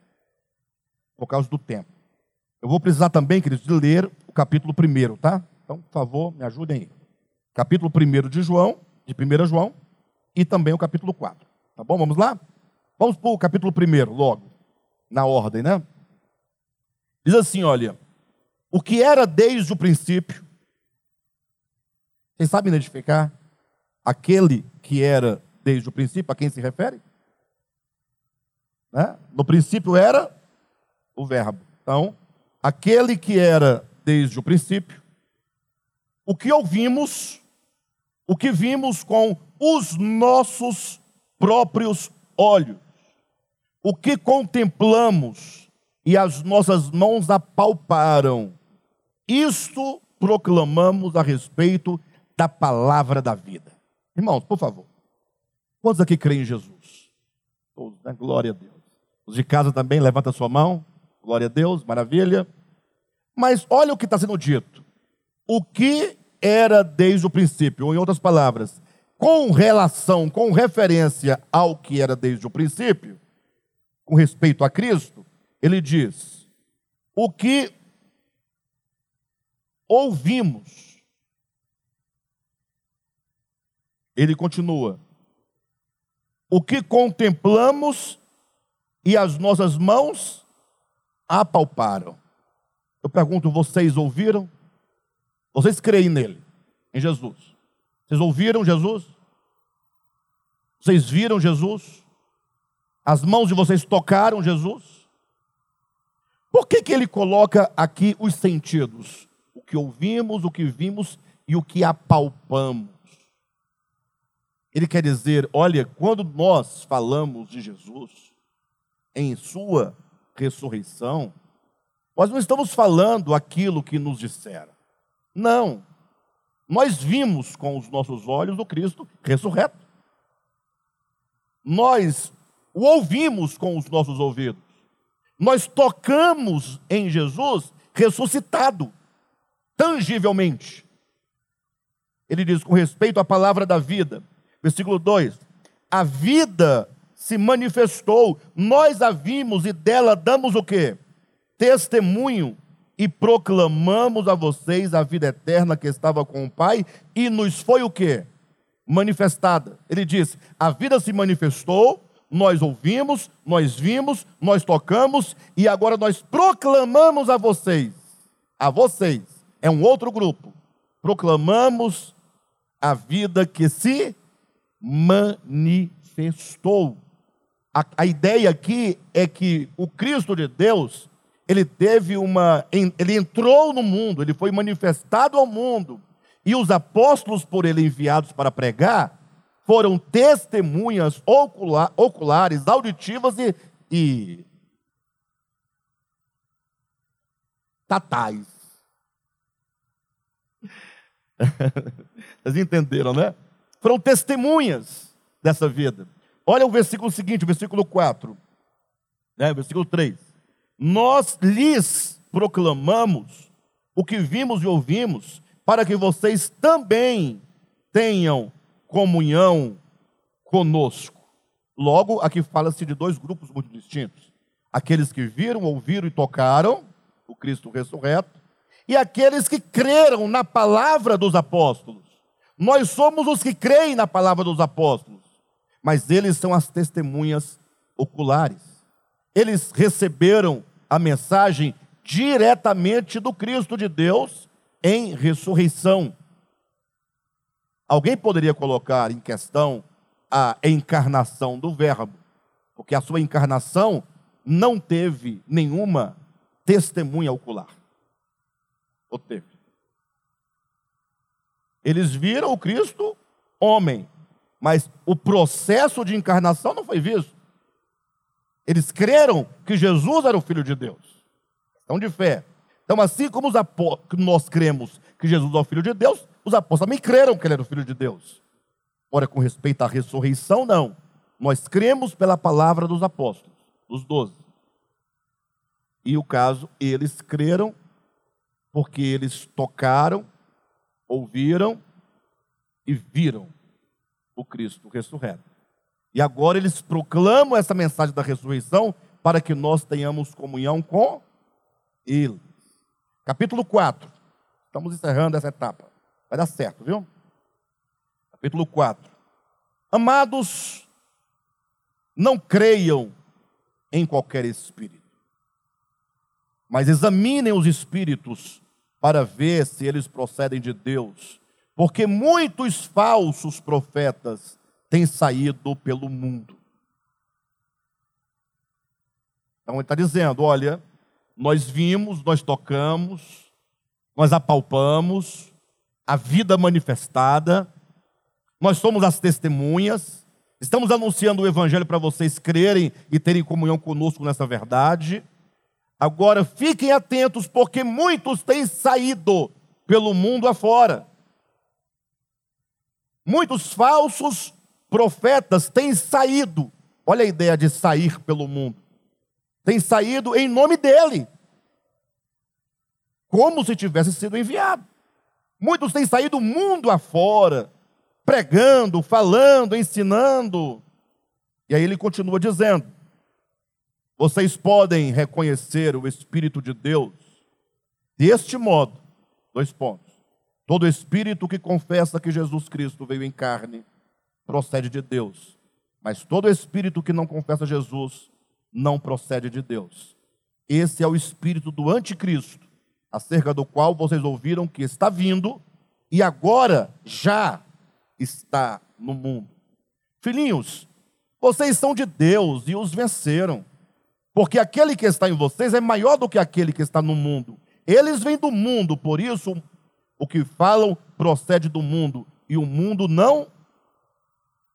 por causa do tempo. Eu vou precisar também, queridos, de ler o capítulo 1, tá? Então, por favor, me ajudem aí. Capítulo 1 de João, de 1 João, e também o capítulo 4. Tá bom? Vamos lá? Vamos para o capítulo 1, logo, na ordem, né? Diz assim: olha, o que era desde o princípio, vocês sabem identificar aquele que era desde o princípio, a quem se refere? Né? No princípio era o Verbo. Então, aquele que era desde o princípio, o que ouvimos, o que vimos com os nossos próprios olhos, o que contemplamos, e as nossas mãos apalparam. Isto proclamamos a respeito da palavra da vida. Irmãos, por favor. Quantos aqui creem em Jesus? Todos, né? Glória a Deus. Os de casa também, levanta a sua mão. Glória a Deus, maravilha. Mas olha o que está sendo dito. O que era desde o princípio, ou em outras palavras, com relação, com referência ao que era desde o princípio, com respeito a Cristo, ele diz: o que ouvimos. Ele continua: o que contemplamos e as nossas mãos apalparam. Eu pergunto: vocês ouviram? Vocês creem nele, em Jesus? Vocês ouviram Jesus? Vocês viram Jesus? As mãos de vocês tocaram Jesus? Por que, que ele coloca aqui os sentidos? O que ouvimos, o que vimos e o que apalpamos. Ele quer dizer, olha, quando nós falamos de Jesus em sua ressurreição, nós não estamos falando aquilo que nos disseram. Não. Nós vimos com os nossos olhos o Cristo ressurreto. Nós o ouvimos com os nossos ouvidos nós tocamos em Jesus ressuscitado, tangivelmente. Ele diz com respeito à palavra da vida, versículo 2: A vida se manifestou, nós a vimos e dela damos o que? Testemunho e proclamamos a vocês a vida eterna que estava com o Pai e nos foi o que? Manifestada. Ele diz: A vida se manifestou, nós ouvimos, nós vimos, nós tocamos e agora nós proclamamos a vocês, a vocês, é um outro grupo, proclamamos a vida que se manifestou. A, a ideia aqui é que o Cristo de Deus, ele teve uma, ele entrou no mundo, ele foi manifestado ao mundo, e os apóstolos por ele enviados para pregar, foram testemunhas ocular, oculares, auditivas e, e tatais. Vocês entenderam, né? Foram testemunhas. dessa vida. Olha o versículo seguinte, o versículo 4, né, versículo 3. Nós lhes proclamamos o que vimos e ouvimos, para que vocês também tenham comunhão conosco. Logo, aqui fala-se de dois grupos muito distintos: aqueles que viram, ouviram e tocaram o Cristo ressurreto, e aqueles que creram na palavra dos apóstolos. Nós somos os que creem na palavra dos apóstolos, mas eles são as testemunhas oculares. Eles receberam a mensagem diretamente do Cristo de Deus em ressurreição. Alguém poderia colocar em questão a encarnação do Verbo, porque a sua encarnação não teve nenhuma testemunha ocular. Ou teve? Eles viram o Cristo homem, mas o processo de encarnação não foi visto. Eles creram que Jesus era o Filho de Deus. Então, de fé. Então, assim como nós cremos que Jesus é o Filho de Deus, os apóstolos também creram que ele era o Filho de Deus. Ora, com respeito à ressurreição, não. Nós cremos pela palavra dos apóstolos, dos doze. E o caso, eles creram porque eles tocaram ouviram e viram o Cristo ressurreto. E agora eles proclamam essa mensagem da ressurreição para que nós tenhamos comunhão com Ele. Capítulo 4. Estamos encerrando essa etapa. Vai dar certo, viu? Capítulo 4. Amados, não creiam em qualquer espírito, mas examinem os espíritos para ver se eles procedem de Deus, porque muitos falsos profetas têm saído pelo mundo. Então ele está dizendo: olha, nós vimos, nós tocamos, nós apalpamos a vida manifestada, nós somos as testemunhas, estamos anunciando o Evangelho para vocês crerem e terem comunhão conosco nessa verdade. Agora fiquem atentos, porque muitos têm saído pelo mundo afora. Muitos falsos profetas têm saído. Olha a ideia de sair pelo mundo. Têm saído em nome dele. Como se tivesse sido enviado. Muitos têm saído mundo afora, pregando, falando, ensinando. E aí ele continua dizendo: vocês podem reconhecer o Espírito de Deus deste modo. Dois pontos. Todo espírito que confessa que Jesus Cristo veio em carne procede de Deus. Mas todo espírito que não confessa Jesus não procede de Deus. Esse é o espírito do anticristo, acerca do qual vocês ouviram que está vindo e agora já está no mundo. Filhinhos, vocês são de Deus e os venceram porque aquele que está em vocês é maior do que aquele que está no mundo. Eles vêm do mundo, por isso o que falam procede do mundo, e o mundo não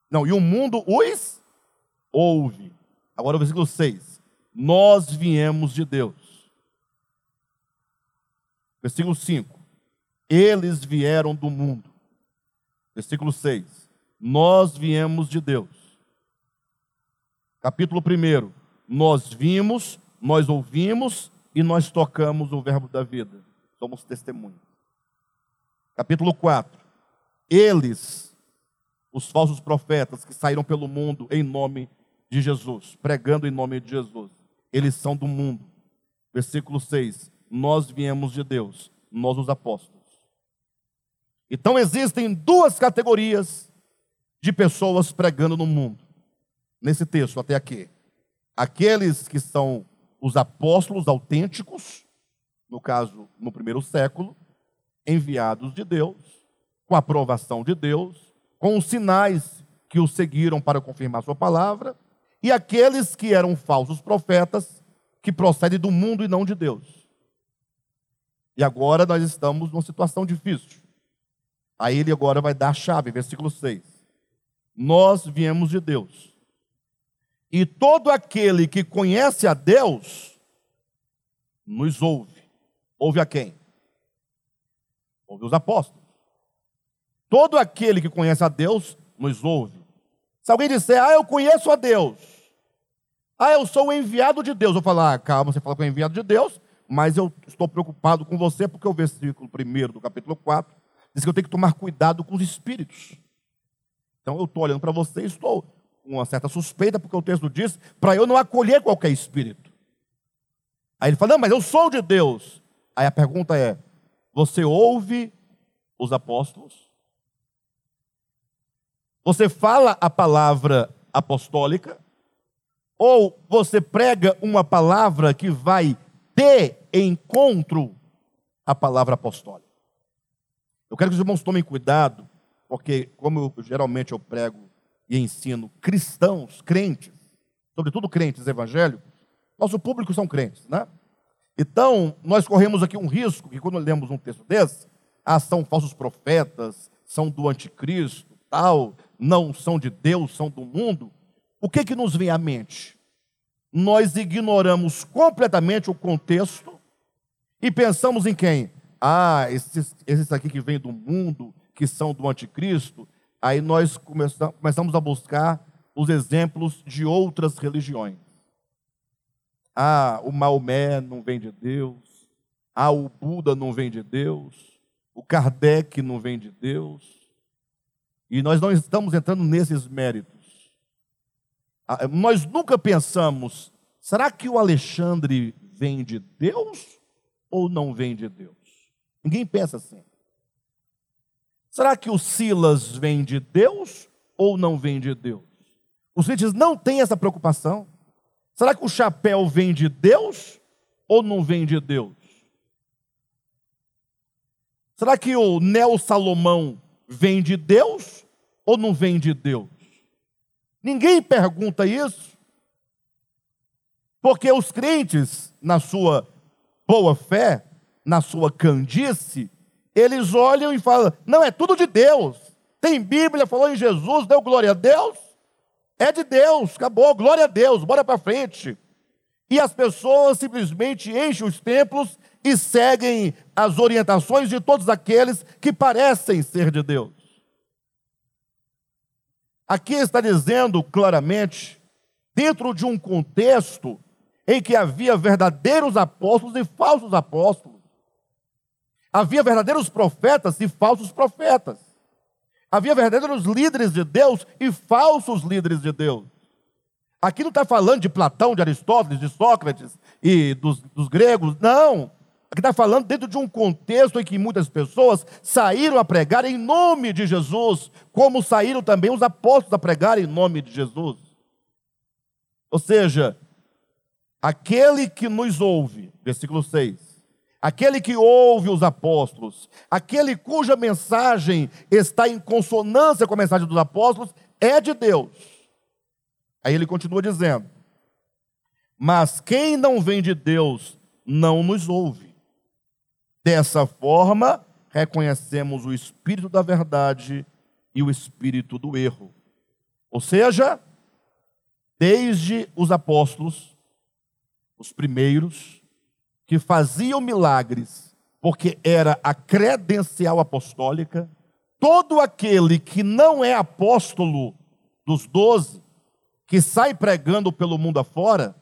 não, e o mundo os ouve. Agora o versículo 6. Nós viemos de Deus. Versículo 5. Eles vieram do mundo. Versículo 6. Nós viemos de Deus. Capítulo 1 nós vimos, nós ouvimos e nós tocamos o verbo da vida. Somos testemunhas. Capítulo 4. Eles, os falsos profetas que saíram pelo mundo em nome de Jesus, pregando em nome de Jesus, eles são do mundo. Versículo 6. Nós viemos de Deus, nós os apóstolos. Então existem duas categorias de pessoas pregando no mundo. Nesse texto até aqui aqueles que são os apóstolos autênticos, no caso, no primeiro século, enviados de Deus, com a aprovação de Deus, com os sinais que os seguiram para confirmar sua palavra, e aqueles que eram falsos profetas, que procedem do mundo e não de Deus. E agora nós estamos numa situação difícil. Aí ele agora vai dar a chave, versículo 6. Nós viemos de Deus e todo aquele que conhece a Deus, nos ouve. Ouve a quem? Ouve os apóstolos. Todo aquele que conhece a Deus, nos ouve. Se alguém disser, ah, eu conheço a Deus, ah, eu sou o enviado de Deus, eu falar, ah, calma, você fala que é enviado de Deus, mas eu estou preocupado com você, porque o versículo 1 do capítulo 4 diz que eu tenho que tomar cuidado com os espíritos. Então eu estou olhando para você e estou uma certa suspeita, porque o texto diz, para eu não acolher qualquer espírito. Aí ele fala, não, mas eu sou de Deus. Aí a pergunta é: você ouve os apóstolos? Você fala a palavra apostólica? Ou você prega uma palavra que vai ter encontro à palavra apostólica? Eu quero que os irmãos tomem cuidado, porque, como eu, geralmente eu prego e ensino cristãos, crentes, sobretudo crentes evangélicos, nosso público são crentes, né? Então, nós corremos aqui um risco que quando lemos um texto desse, ah, são falsos profetas, são do anticristo, tal, não são de Deus, são do mundo. O que que nos vem à mente? Nós ignoramos completamente o contexto e pensamos em quem? Ah, esses, esses aqui que vêm do mundo, que são do anticristo, aí nós começamos a buscar os exemplos de outras religiões. Ah, o Maomé não vem de Deus. Ah, o Buda não vem de Deus. O Kardec não vem de Deus. E nós não estamos entrando nesses méritos. Ah, nós nunca pensamos, será que o Alexandre vem de Deus ou não vem de Deus? Ninguém pensa assim. Será que o Silas vem de Deus ou não vem de Deus? Os crentes não têm essa preocupação. Será que o chapéu vem de Deus ou não vem de Deus? Será que o Neo Salomão vem de Deus ou não vem de Deus? Ninguém pergunta isso. Porque os crentes, na sua boa fé, na sua candice, eles olham e falam: não, é tudo de Deus. Tem Bíblia, falou em Jesus, deu glória a Deus. É de Deus, acabou, glória a Deus, bora para frente. E as pessoas simplesmente enchem os templos e seguem as orientações de todos aqueles que parecem ser de Deus. Aqui está dizendo claramente, dentro de um contexto em que havia verdadeiros apóstolos e falsos apóstolos, Havia verdadeiros profetas e falsos profetas. Havia verdadeiros líderes de Deus e falsos líderes de Deus. Aqui não está falando de Platão, de Aristóteles, de Sócrates e dos, dos gregos, não. Aqui está falando dentro de um contexto em que muitas pessoas saíram a pregar em nome de Jesus, como saíram também os apóstolos a pregar em nome de Jesus. Ou seja, aquele que nos ouve, versículo 6, aquele que ouve os apóstolos, aquele cuja mensagem está em consonância com a mensagem dos apóstolos, é de Deus. Aí ele continua dizendo: Mas quem não vem de Deus não nos ouve. Dessa forma, reconhecemos o espírito da verdade e o espírito do erro. Ou seja, desde os apóstolos, os primeiros, que faziam milagres, porque era a credencial apostólica, todo aquele que não é apóstolo dos doze, que sai pregando pelo mundo afora,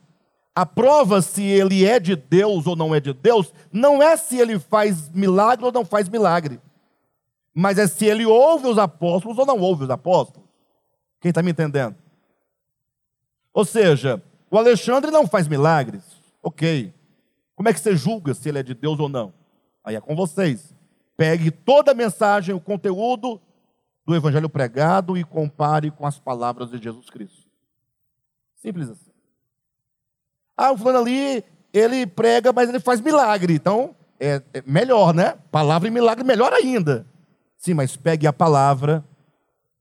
a prova se ele é de Deus ou não é de Deus, não é se ele faz milagre ou não faz milagre, mas é se ele ouve os apóstolos ou não ouve os apóstolos. Quem está me entendendo? Ou seja, o Alexandre não faz milagres, ok. Como é que você julga se ele é de Deus ou não? Aí é com vocês. Pegue toda a mensagem, o conteúdo do evangelho pregado e compare com as palavras de Jesus Cristo. Simples assim. Ah, o fulano ali, ele prega, mas ele faz milagre. Então, é, é melhor, né? Palavra e milagre, melhor ainda. Sim, mas pegue a palavra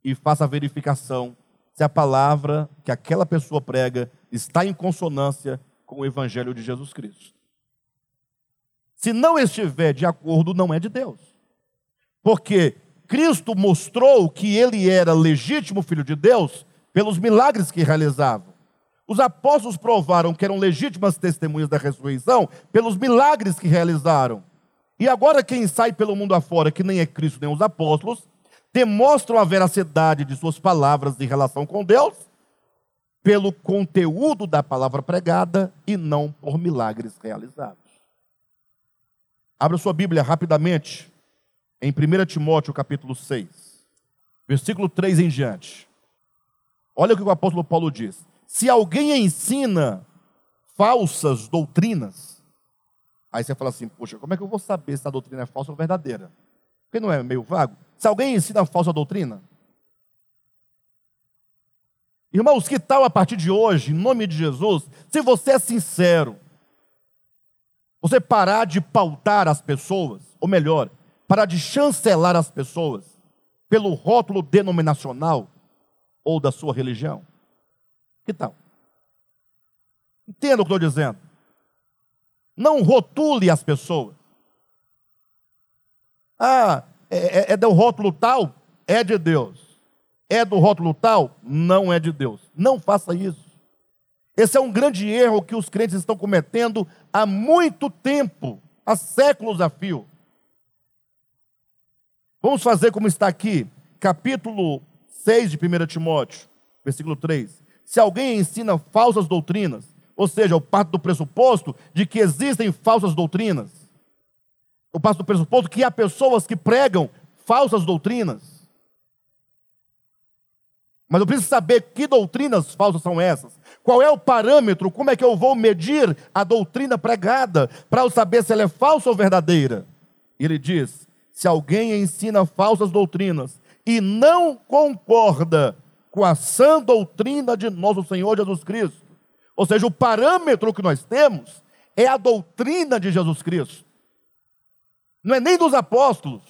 e faça a verificação se a palavra que aquela pessoa prega está em consonância com o evangelho de Jesus Cristo. Se não estiver de acordo, não é de Deus. Porque Cristo mostrou que ele era legítimo filho de Deus pelos milagres que realizava. Os apóstolos provaram que eram legítimas testemunhas da ressurreição pelos milagres que realizaram. E agora quem sai pelo mundo afora, que nem é Cristo nem os apóstolos, demonstram a veracidade de suas palavras em relação com Deus pelo conteúdo da palavra pregada e não por milagres realizados. Abra sua Bíblia rapidamente em 1 Timóteo capítulo 6, versículo 3 em diante. Olha o que o apóstolo Paulo diz: Se alguém ensina falsas doutrinas, aí você fala assim: Poxa, como é que eu vou saber se a doutrina é falsa ou verdadeira? Porque não é meio vago? Se alguém ensina falsa doutrina, Irmãos, que tal a partir de hoje, em nome de Jesus, se você é sincero, você parar de pautar as pessoas, ou melhor, parar de chancelar as pessoas pelo rótulo denominacional ou da sua religião? Que tal? Entenda o que estou dizendo. Não rotule as pessoas. Ah, é, é, é do rótulo tal? É de Deus é do rótulo tal, não é de Deus. Não faça isso. Esse é um grande erro que os crentes estão cometendo há muito tempo, há séculos a fio. Vamos fazer como está aqui, capítulo 6 de 1 Timóteo, versículo 3. Se alguém ensina falsas doutrinas, ou seja, eu parto do pressuposto de que existem falsas doutrinas. Eu parto do pressuposto que há pessoas que pregam falsas doutrinas. Mas eu preciso saber que doutrinas falsas são essas. Qual é o parâmetro? Como é que eu vou medir a doutrina pregada para eu saber se ela é falsa ou verdadeira? E ele diz: se alguém ensina falsas doutrinas e não concorda com a sã doutrina de nosso Senhor Jesus Cristo, ou seja, o parâmetro que nós temos é a doutrina de Jesus Cristo, não é nem dos apóstolos,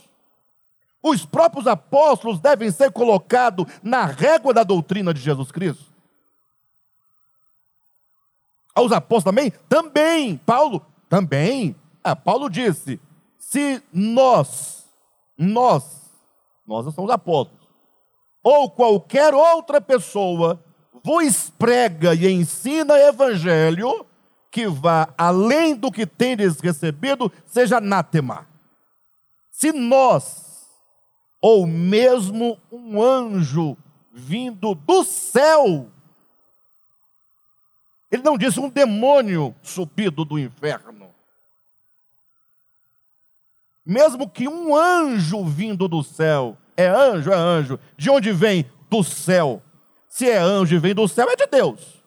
os próprios apóstolos devem ser colocados na régua da doutrina de Jesus Cristo. Aos apóstolos também? Também. Paulo? Também. Ah, Paulo disse: se nós, nós, nós somos apóstolos, ou qualquer outra pessoa vos prega e ensina evangelho que vá além do que tendes recebido, seja anátema. Se nós, ou mesmo um anjo vindo do céu. Ele não disse um demônio subido do inferno. Mesmo que um anjo vindo do céu, é anjo, é anjo. De onde vem? Do céu. Se é anjo e vem do céu, é de Deus.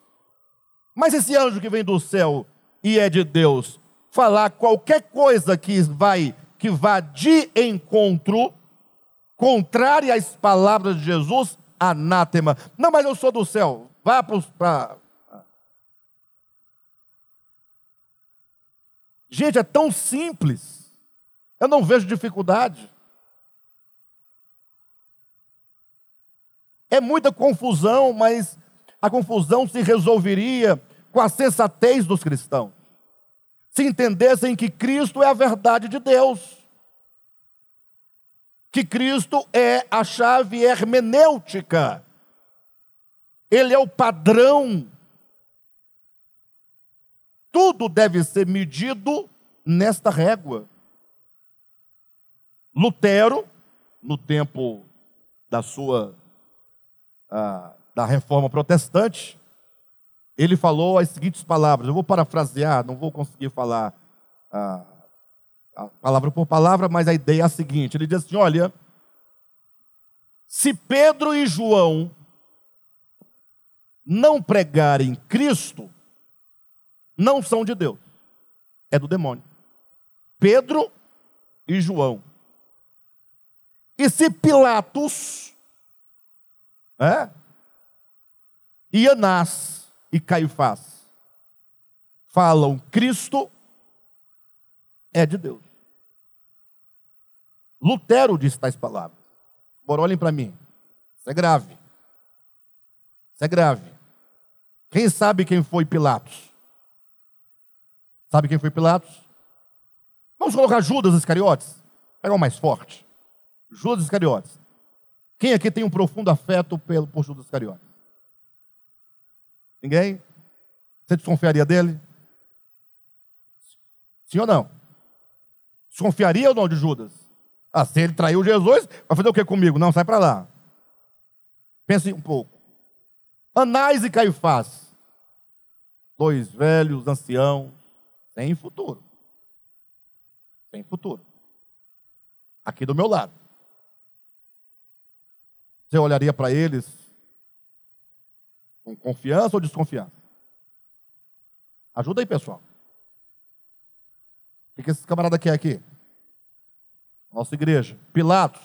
Mas esse anjo que vem do céu e é de Deus, falar qualquer coisa que vai que vá de encontro contrária às palavras de Jesus, anátema. Não, mas eu sou do céu. Vá para. Gente, é tão simples. Eu não vejo dificuldade. É muita confusão, mas a confusão se resolveria com a sensatez dos cristãos. Se entendessem que Cristo é a verdade de Deus que Cristo é a chave hermenêutica. Ele é o padrão. Tudo deve ser medido nesta régua. Lutero, no tempo da sua ah, da reforma protestante, ele falou as seguintes palavras. Eu vou parafrasear, não vou conseguir falar ah, palavra por palavra, mas a ideia é a seguinte: ele diz assim: olha, se Pedro e João não pregarem Cristo, não são de Deus, é do demônio. Pedro e João. E se Pilatos, é, e Anás e Caifás falam Cristo, é de Deus. Lutero disse tais palavras. Agora olhem para mim. Isso é grave. Isso é grave. Quem sabe quem foi Pilatos? Sabe quem foi Pilatos? Vamos colocar Judas Iscariotes. Pegar o mais forte. Judas Iscariotes. Quem aqui tem um profundo afeto pelo, por Judas Iscariotes? Ninguém? Você desconfiaria dele? Sim ou não? Desconfiaria ou não de Judas? Ah, se ele traiu Jesus, vai fazer o que comigo? Não, sai para lá. Pense um pouco. Anás e Caifás, dois velhos anciãos, sem futuro. Sem futuro. Aqui do meu lado. Você olharia para eles com confiança ou desconfiança? Ajuda aí, pessoal. O que esse camarada quer aqui? Nossa igreja. Pilatos,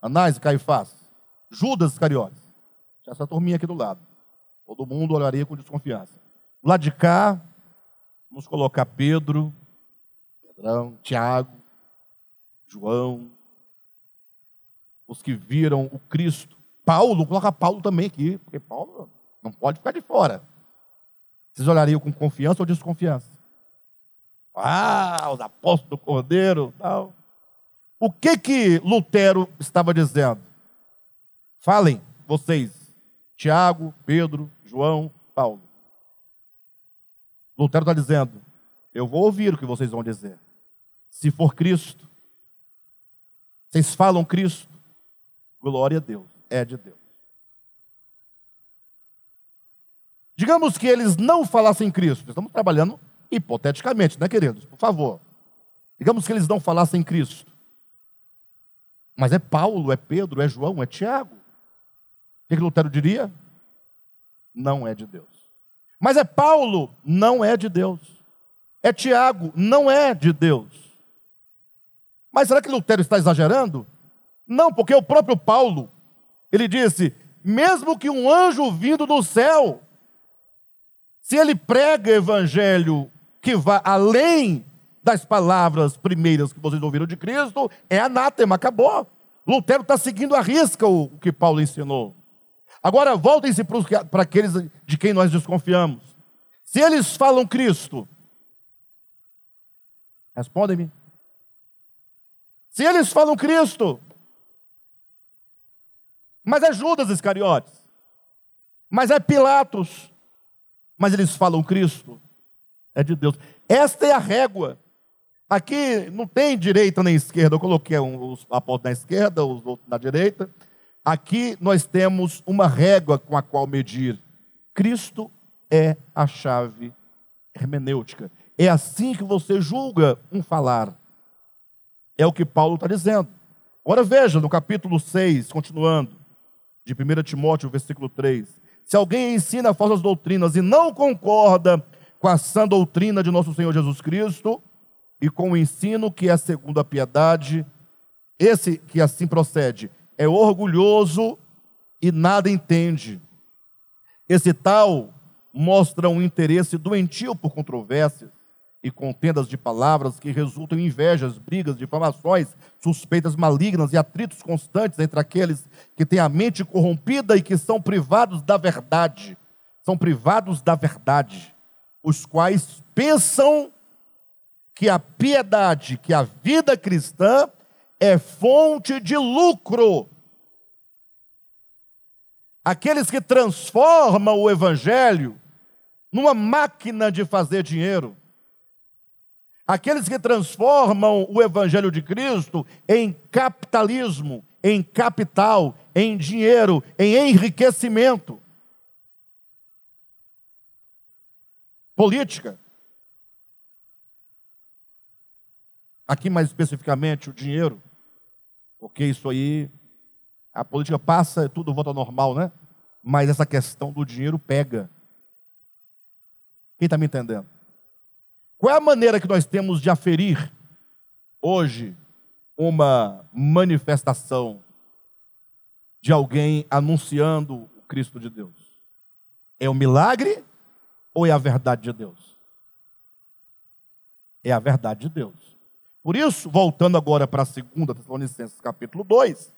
Anás e Caifás, Judas Iscariotes. Essa turminha aqui do lado. Todo mundo olharia com desconfiança. Do lado de cá, vamos colocar Pedro, Pedrão, Tiago, João, os que viram o Cristo. Paulo, coloca Paulo também aqui, porque Paulo não pode ficar de fora. Vocês olhariam com confiança ou desconfiança? Ah, os apóstolos do Cordeiro, tal. O que que Lutero estava dizendo? Falem, vocês, Tiago, Pedro, João, Paulo. Lutero está dizendo: eu vou ouvir o que vocês vão dizer. Se for Cristo, vocês falam Cristo, glória a Deus, é de Deus. Digamos que eles não falassem Cristo, estamos trabalhando hipoteticamente, né, queridos? Por favor. Digamos que eles não falassem Cristo. Mas é Paulo, é Pedro, é João, é Tiago. O que Lutero diria? Não é de Deus. Mas é Paulo, não é de Deus. É Tiago, não é de Deus. Mas será que Lutero está exagerando? Não, porque o próprio Paulo, ele disse: mesmo que um anjo vindo do céu, se ele prega evangelho que vá além das palavras primeiras que vocês ouviram de Cristo, é anátema, acabou. Lutero está seguindo a risca o que Paulo ensinou. Agora, voltem-se para aqueles de quem nós desconfiamos. Se eles falam Cristo, respondem-me. Se eles falam Cristo, mas é Judas Iscariotes, mas é Pilatos, mas eles falam Cristo, é de Deus. Esta é a régua. Aqui não tem direita nem esquerda, eu coloquei os apóstolos na esquerda, os outros na direita. Aqui nós temos uma régua com a qual medir. Cristo é a chave hermenêutica. É assim que você julga um falar. É o que Paulo está dizendo. Agora veja, no capítulo 6, continuando, de 1 Timóteo, versículo 3. Se alguém ensina falsas doutrinas e não concorda com a sã doutrina de nosso Senhor Jesus Cristo e com o ensino que é segundo a piedade, esse que assim procede é orgulhoso e nada entende. Esse tal mostra um interesse doentio por controvérsias e contendas de palavras que resultam em invejas, brigas, difamações, suspeitas malignas e atritos constantes entre aqueles que têm a mente corrompida e que são privados da verdade. São privados da verdade, os quais pensam que a piedade, que a vida cristã é fonte de lucro. Aqueles que transformam o evangelho numa máquina de fazer dinheiro aqueles que transformam o Evangelho de Cristo em capitalismo, em capital, em dinheiro, em enriquecimento. Política. Aqui mais especificamente o dinheiro, porque isso aí, a política passa, tudo volta ao normal, né? Mas essa questão do dinheiro pega. Quem está me entendendo? Qual é a maneira que nós temos de aferir hoje uma manifestação de alguém anunciando o Cristo de Deus? É o milagre ou é a verdade de Deus? É a verdade de Deus. Por isso, voltando agora para a segunda Tessalonicenses capítulo 2,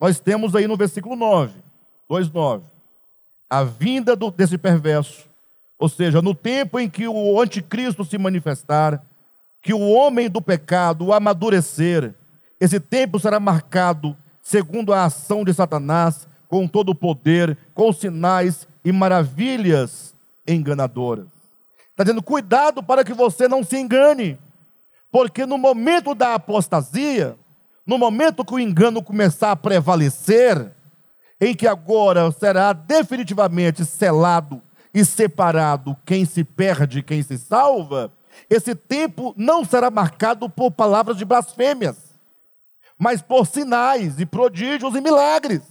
nós temos aí no versículo 9, 2,9, a vinda do, desse perverso ou seja, no tempo em que o anticristo se manifestar, que o homem do pecado amadurecer, esse tempo será marcado segundo a ação de Satanás, com todo o poder, com sinais e maravilhas enganadoras. Está dizendo, cuidado para que você não se engane, porque no momento da apostasia, no momento que o engano começar a prevalecer, em que agora será definitivamente selado e separado quem se perde e quem se salva, esse tempo não será marcado por palavras de blasfêmias, mas por sinais e prodígios e milagres.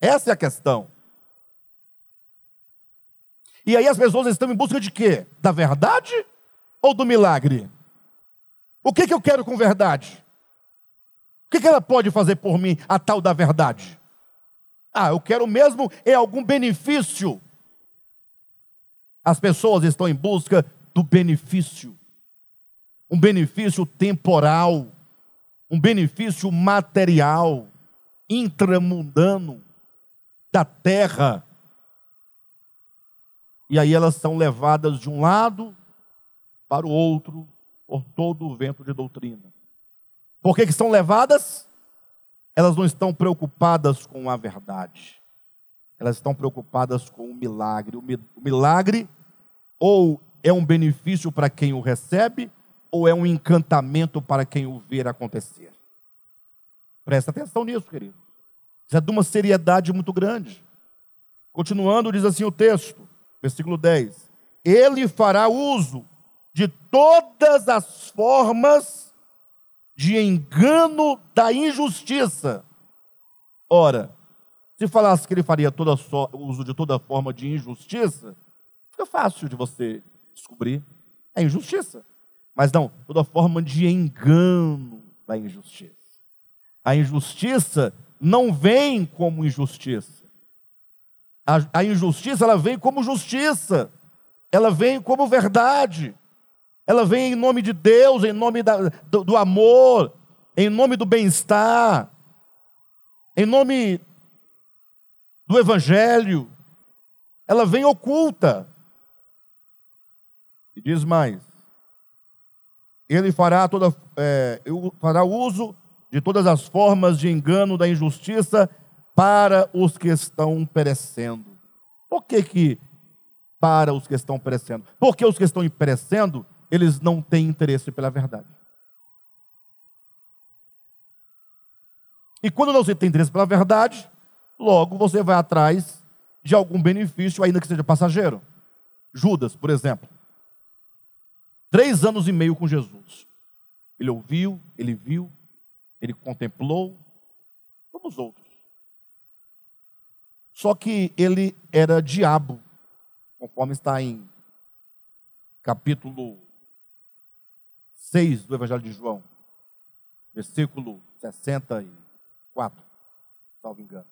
Essa é a questão. E aí as pessoas estão em busca de quê? Da verdade ou do milagre? O que, que eu quero com verdade? O que, que ela pode fazer por mim, a tal da verdade? Ah, eu quero mesmo é algum benefício. As pessoas estão em busca do benefício. Um benefício temporal, um benefício material, intramundano, da terra. E aí elas são levadas de um lado para o outro por todo o vento de doutrina. Por que, que são levadas? Elas não estão preocupadas com a verdade. Elas estão preocupadas com o milagre. O milagre ou é um benefício para quem o recebe, ou é um encantamento para quem o ver acontecer. Presta atenção nisso, querido. Isso é de uma seriedade muito grande. Continuando, diz assim o texto, versículo 10: Ele fará uso de todas as formas de engano da injustiça. Ora, se falasse que ele faria uso de toda forma de injustiça, fica fácil de você descobrir. É injustiça. Mas não, toda forma de engano da injustiça. A injustiça não vem como injustiça. A, a injustiça, ela vem como justiça. Ela vem como verdade ela vem em nome de Deus, em nome da, do, do amor, em nome do bem-estar, em nome do Evangelho. Ela vem oculta. E diz mais: Ele fará, toda, é, fará uso de todas as formas de engano da injustiça para os que estão perecendo. Por que, que para os que estão perecendo? Porque os que estão perecendo eles não têm interesse pela verdade. E quando não se tem interesse pela verdade, logo você vai atrás de algum benefício, ainda que seja passageiro. Judas, por exemplo. Três anos e meio com Jesus. Ele ouviu, ele viu, ele contemplou, como os outros. Só que ele era diabo, conforme está em capítulo 6 do Evangelho de João, versículo 64, salvo engano.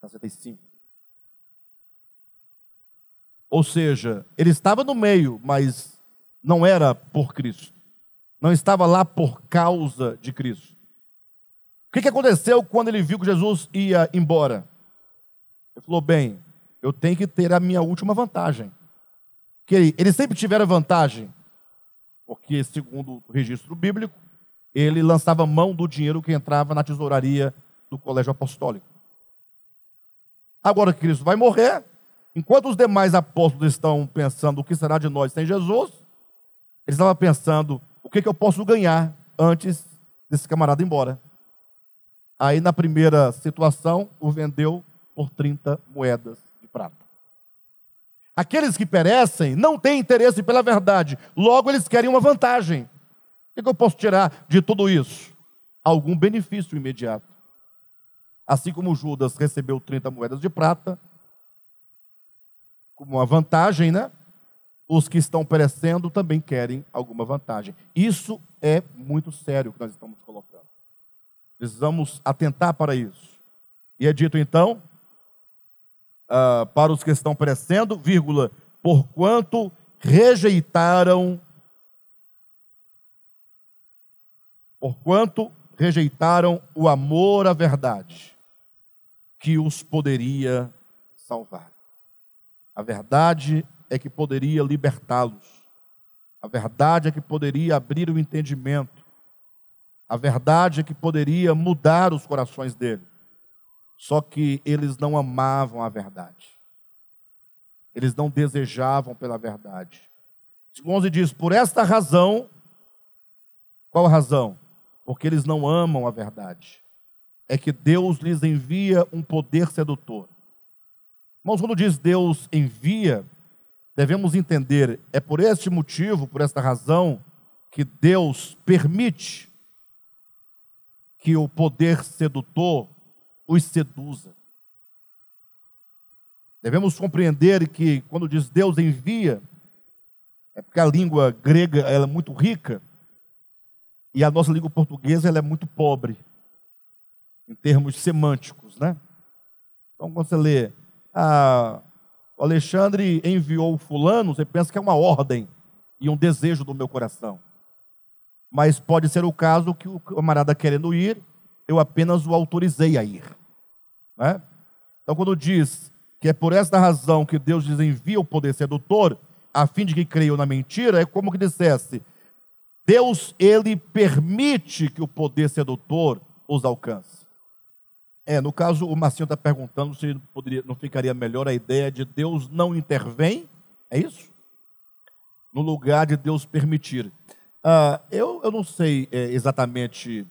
65. Ou seja, ele estava no meio, mas não era por Cristo. Não estava lá por causa de Cristo. O que, aconteceu quando ele viu que Jesus ia embora? Ele falou: bem, eu tenho que ter a minha última vantagem. Que ele sempre tiveram vantagem porque, segundo o registro bíblico, ele lançava mão do dinheiro que entrava na tesouraria do colégio apostólico. Agora que Cristo vai morrer, enquanto os demais apóstolos estão pensando o que será de nós sem Jesus, eles estavam pensando o que, que eu posso ganhar antes desse camarada ir embora. Aí, na primeira situação, o vendeu por 30 moedas de prata. Aqueles que perecem não têm interesse pela verdade, logo eles querem uma vantagem. O que eu posso tirar de tudo isso? Algum benefício imediato. Assim como Judas recebeu 30 moedas de prata, como uma vantagem, né? Os que estão perecendo também querem alguma vantagem. Isso é muito sério o que nós estamos colocando. Precisamos atentar para isso. E é dito então uh, para os que estão perecendo, vírgula, porquanto rejeitaram, porquanto rejeitaram o amor à verdade, que os poderia salvar. A verdade é que poderia libertá-los. A verdade é que poderia abrir o entendimento. A verdade é que poderia mudar os corações deles. Só que eles não amavam a verdade. Eles não desejavam pela verdade. O 11 diz: Por esta razão, Qual a razão? Porque eles não amam a verdade. É que Deus lhes envia um poder sedutor. Irmãos, quando diz Deus envia, devemos entender, é por este motivo, por esta razão, que Deus permite que o poder sedutor os seduza. Devemos compreender que quando diz Deus envia, é porque a língua grega ela é muito rica e a nossa língua portuguesa ela é muito pobre em termos semânticos, né? Então quando você lê, ah, o Alexandre enviou fulano, você pensa que é uma ordem e um desejo do meu coração. Mas pode ser o caso que o camarada querendo ir, eu apenas o autorizei a ir. Né? Então quando diz que é por esta razão que Deus lhes envia o poder sedutor, a fim de que creiam na mentira, é como que dissesse: Deus, ele permite que o poder sedutor os alcance. É, no caso, o Marcinho está perguntando se poderia, não ficaria melhor a ideia de Deus não intervém, é isso? No lugar de Deus permitir. Ah, eu, eu não sei é, exatamente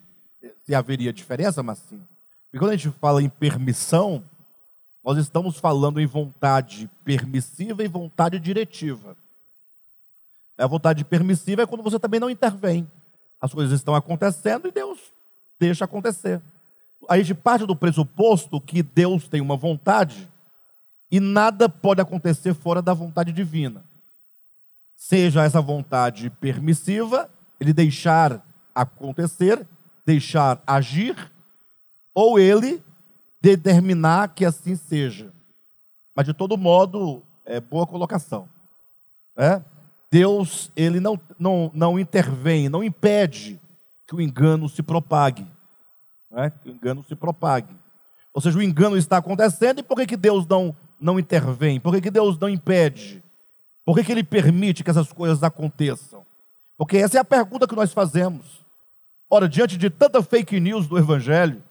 se haveria diferença, Marcinho. Porque quando a gente fala em permissão, nós estamos falando em vontade permissiva e vontade diretiva. A vontade permissiva é quando você também não intervém. As coisas estão acontecendo e Deus deixa acontecer. A gente parte do pressuposto que Deus tem uma vontade e nada pode acontecer fora da vontade divina. Seja essa vontade permissiva, ele deixar acontecer, deixar agir, ou ele determinar que assim seja. Mas de todo modo, é boa colocação. É? Deus, ele não, não, não intervém, não impede que o engano se propague. É? Que o engano se propague. Ou seja, o engano está acontecendo e por que, que Deus não, não intervém? Por que, que Deus não impede? Por que, que Ele permite que essas coisas aconteçam? Porque essa é a pergunta que nós fazemos. Ora, diante de tanta fake news do Evangelho,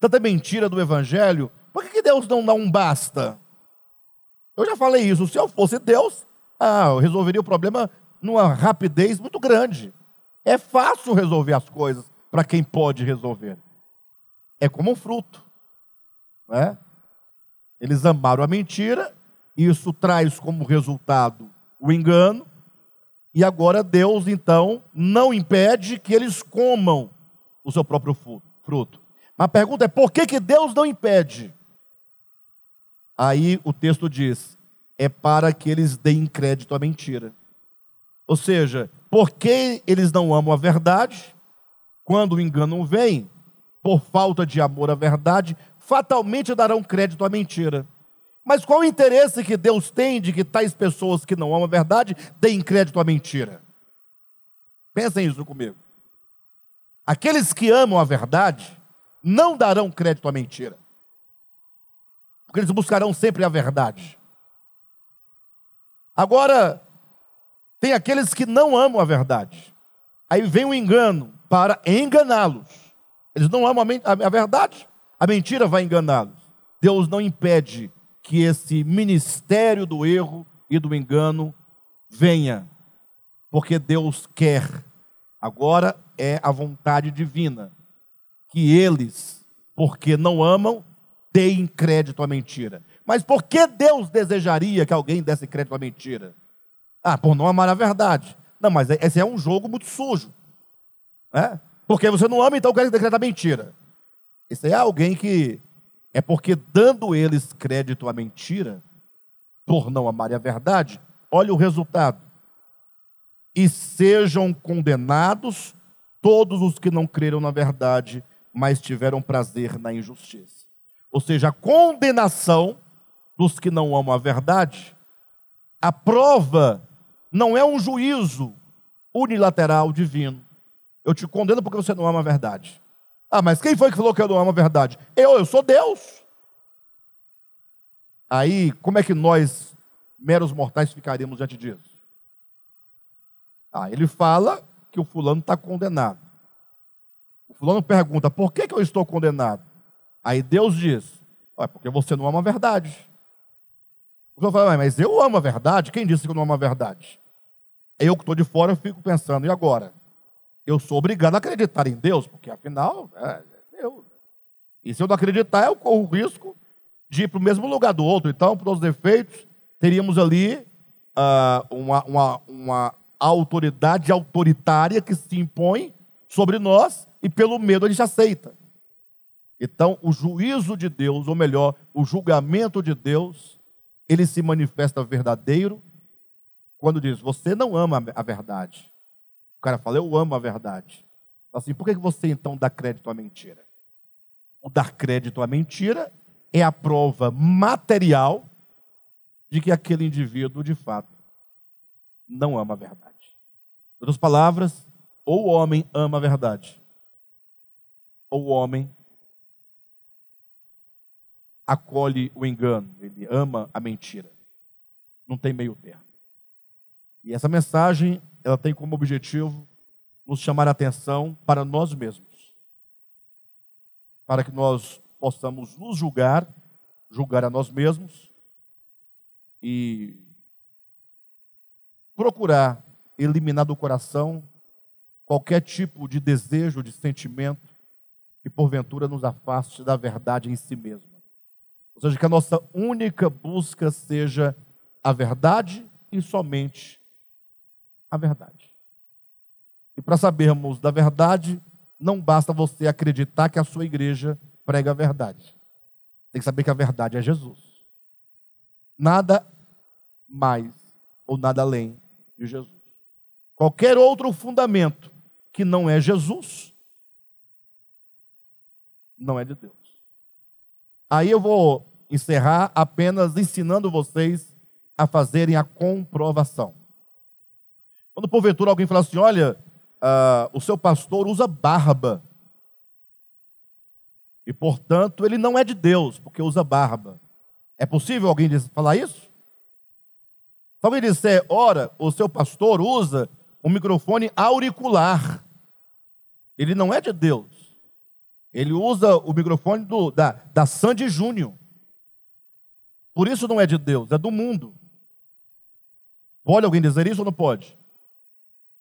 tanta mentira do Evangelho, por que, Deus não dá um basta? Eu já falei isso, se eu fosse Deus, ah, eu resolveria o problema numa rapidez muito grande. É fácil resolver as coisas para quem pode resolver. É como um fruto. Né? Eles amaram a mentira, isso traz como resultado o engano, e agora Deus, então, não impede que eles comam o seu próprio fruto. A pergunta é: por que, que Deus não impede? Aí o texto diz: é para que eles deem crédito à mentira. Ou seja, porque eles não amam a verdade, quando o engano vem, por falta de amor à verdade, fatalmente darão crédito à mentira. Mas qual o interesse que Deus tem de que tais pessoas que não amam a verdade deem crédito à mentira? Pensem isso comigo. Aqueles que amam a verdade não darão crédito à mentira. Porque eles buscarão sempre a verdade. Agora, tem aqueles que não amam a verdade. Aí vem o engano para enganá-los. Eles não amam a verdade, a mentira vai enganá-los. Deus não impede que esse ministério do erro e do engano venha, porque Deus quer. Agora é a vontade divina que eles, porque não amam, deem crédito à mentira. Mas por que Deus desejaria que alguém desse crédito à mentira? Ah, por não amar a verdade. Não, mas esse é um jogo muito sujo. Né? Porque você não ama, então quer decretar mentira. Esse é alguém que é porque dando eles crédito à mentira, por não amarem a verdade, olha o resultado. E sejam condenados todos os que não creram na verdade, mas tiveram prazer na injustiça. Ou seja, a condenação dos que não amam a verdade, a prova não é um juízo unilateral divino. Eu te condeno porque você não ama a verdade. Ah, mas quem foi que falou que eu não amo a verdade? Eu, eu sou Deus. Aí, como é que nós, meros mortais, ficaríamos diante disso? Ah, ele fala que o fulano está condenado. O fulano pergunta: por que, que eu estou condenado? Aí Deus diz: é porque você não ama a verdade. O fulano fala: mas eu amo a verdade? Quem disse que eu não amo a verdade? Eu que estou de fora, eu fico pensando: e agora? eu sou obrigado a acreditar em Deus, porque afinal, é Deus. E se eu não acreditar, eu corro o risco de ir para o mesmo lugar do outro. Então, para os defeitos, teríamos ali uh, uma, uma, uma autoridade autoritária que se impõe sobre nós e pelo medo a gente aceita. Então, o juízo de Deus, ou melhor, o julgamento de Deus, ele se manifesta verdadeiro quando diz: Você não ama a verdade. O cara fala: Eu amo a verdade. Assim, por que você então dá crédito à mentira? O dar crédito à mentira é a prova material de que aquele indivíduo, de fato, não ama a verdade. Em outras palavras, ou o homem ama a verdade, ou o homem acolhe o engano, ele ama a mentira. Não tem meio termo. E essa mensagem, ela tem como objetivo nos chamar a atenção para nós mesmos. Para que nós possamos nos julgar, julgar a nós mesmos e procurar eliminar do coração qualquer tipo de desejo, de sentimento que porventura nos afaste da verdade em si mesma. Ou seja, que a nossa única busca seja a verdade e somente a verdade. E para sabermos da verdade, não basta você acreditar que a sua igreja prega a verdade. Tem que saber que a verdade é Jesus. Nada mais ou nada além de Jesus. Qualquer outro fundamento que não é Jesus, não é de Deus. Aí eu vou encerrar apenas ensinando vocês a fazerem a comprovação. Quando porventura alguém fala assim: olha, uh, o seu pastor usa barba. E portanto ele não é de Deus, porque usa barba. É possível alguém falar isso? Se alguém disser, ora, o seu pastor usa um microfone auricular, ele não é de Deus. Ele usa o microfone do, da, da Sandy Júnior. Por isso não é de Deus, é do mundo. Pode alguém dizer isso ou não pode?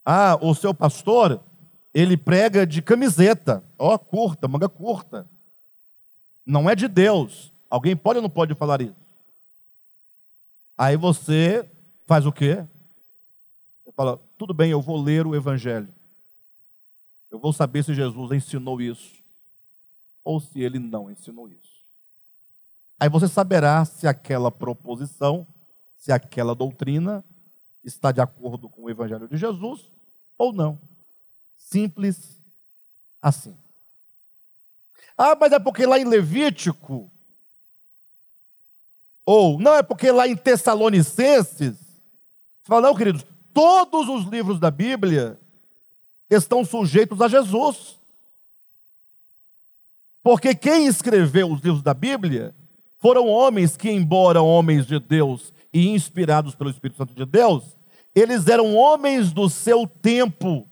Ah, o seu pastor, ele prega de camiseta, ó, curta, manga curta. Não é de Deus. Alguém pode ou não pode falar isso? Aí você faz o quê? Você fala, tudo bem, eu vou ler o Evangelho. Eu vou saber se Jesus ensinou isso ou se ele não ensinou isso. Aí você saberá se aquela proposição, se aquela doutrina está de acordo com o Evangelho de Jesus ou não. Simples assim. Ah, mas é porque lá em Levítico, ou não é porque lá em Tessalonicenses, fala, não, queridos, todos os livros da Bíblia estão sujeitos a Jesus. Porque quem escreveu os livros da Bíblia foram homens que, embora homens de Deus e inspirados pelo Espírito Santo de Deus, eles eram homens do seu tempo,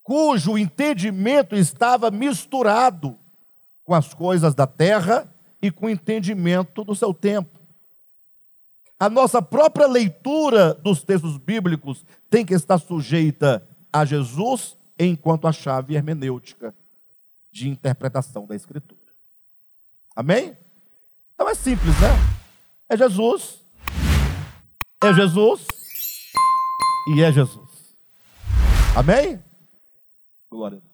cujo entendimento estava misturado com as coisas da terra e com o entendimento do seu tempo. A nossa própria leitura dos textos bíblicos tem que estar sujeita a Jesus enquanto a chave hermenêutica de interpretação da Escritura. Amém? Então é simples, né? É Jesus, é Jesus e é Jesus. Amém? Glória a Deus.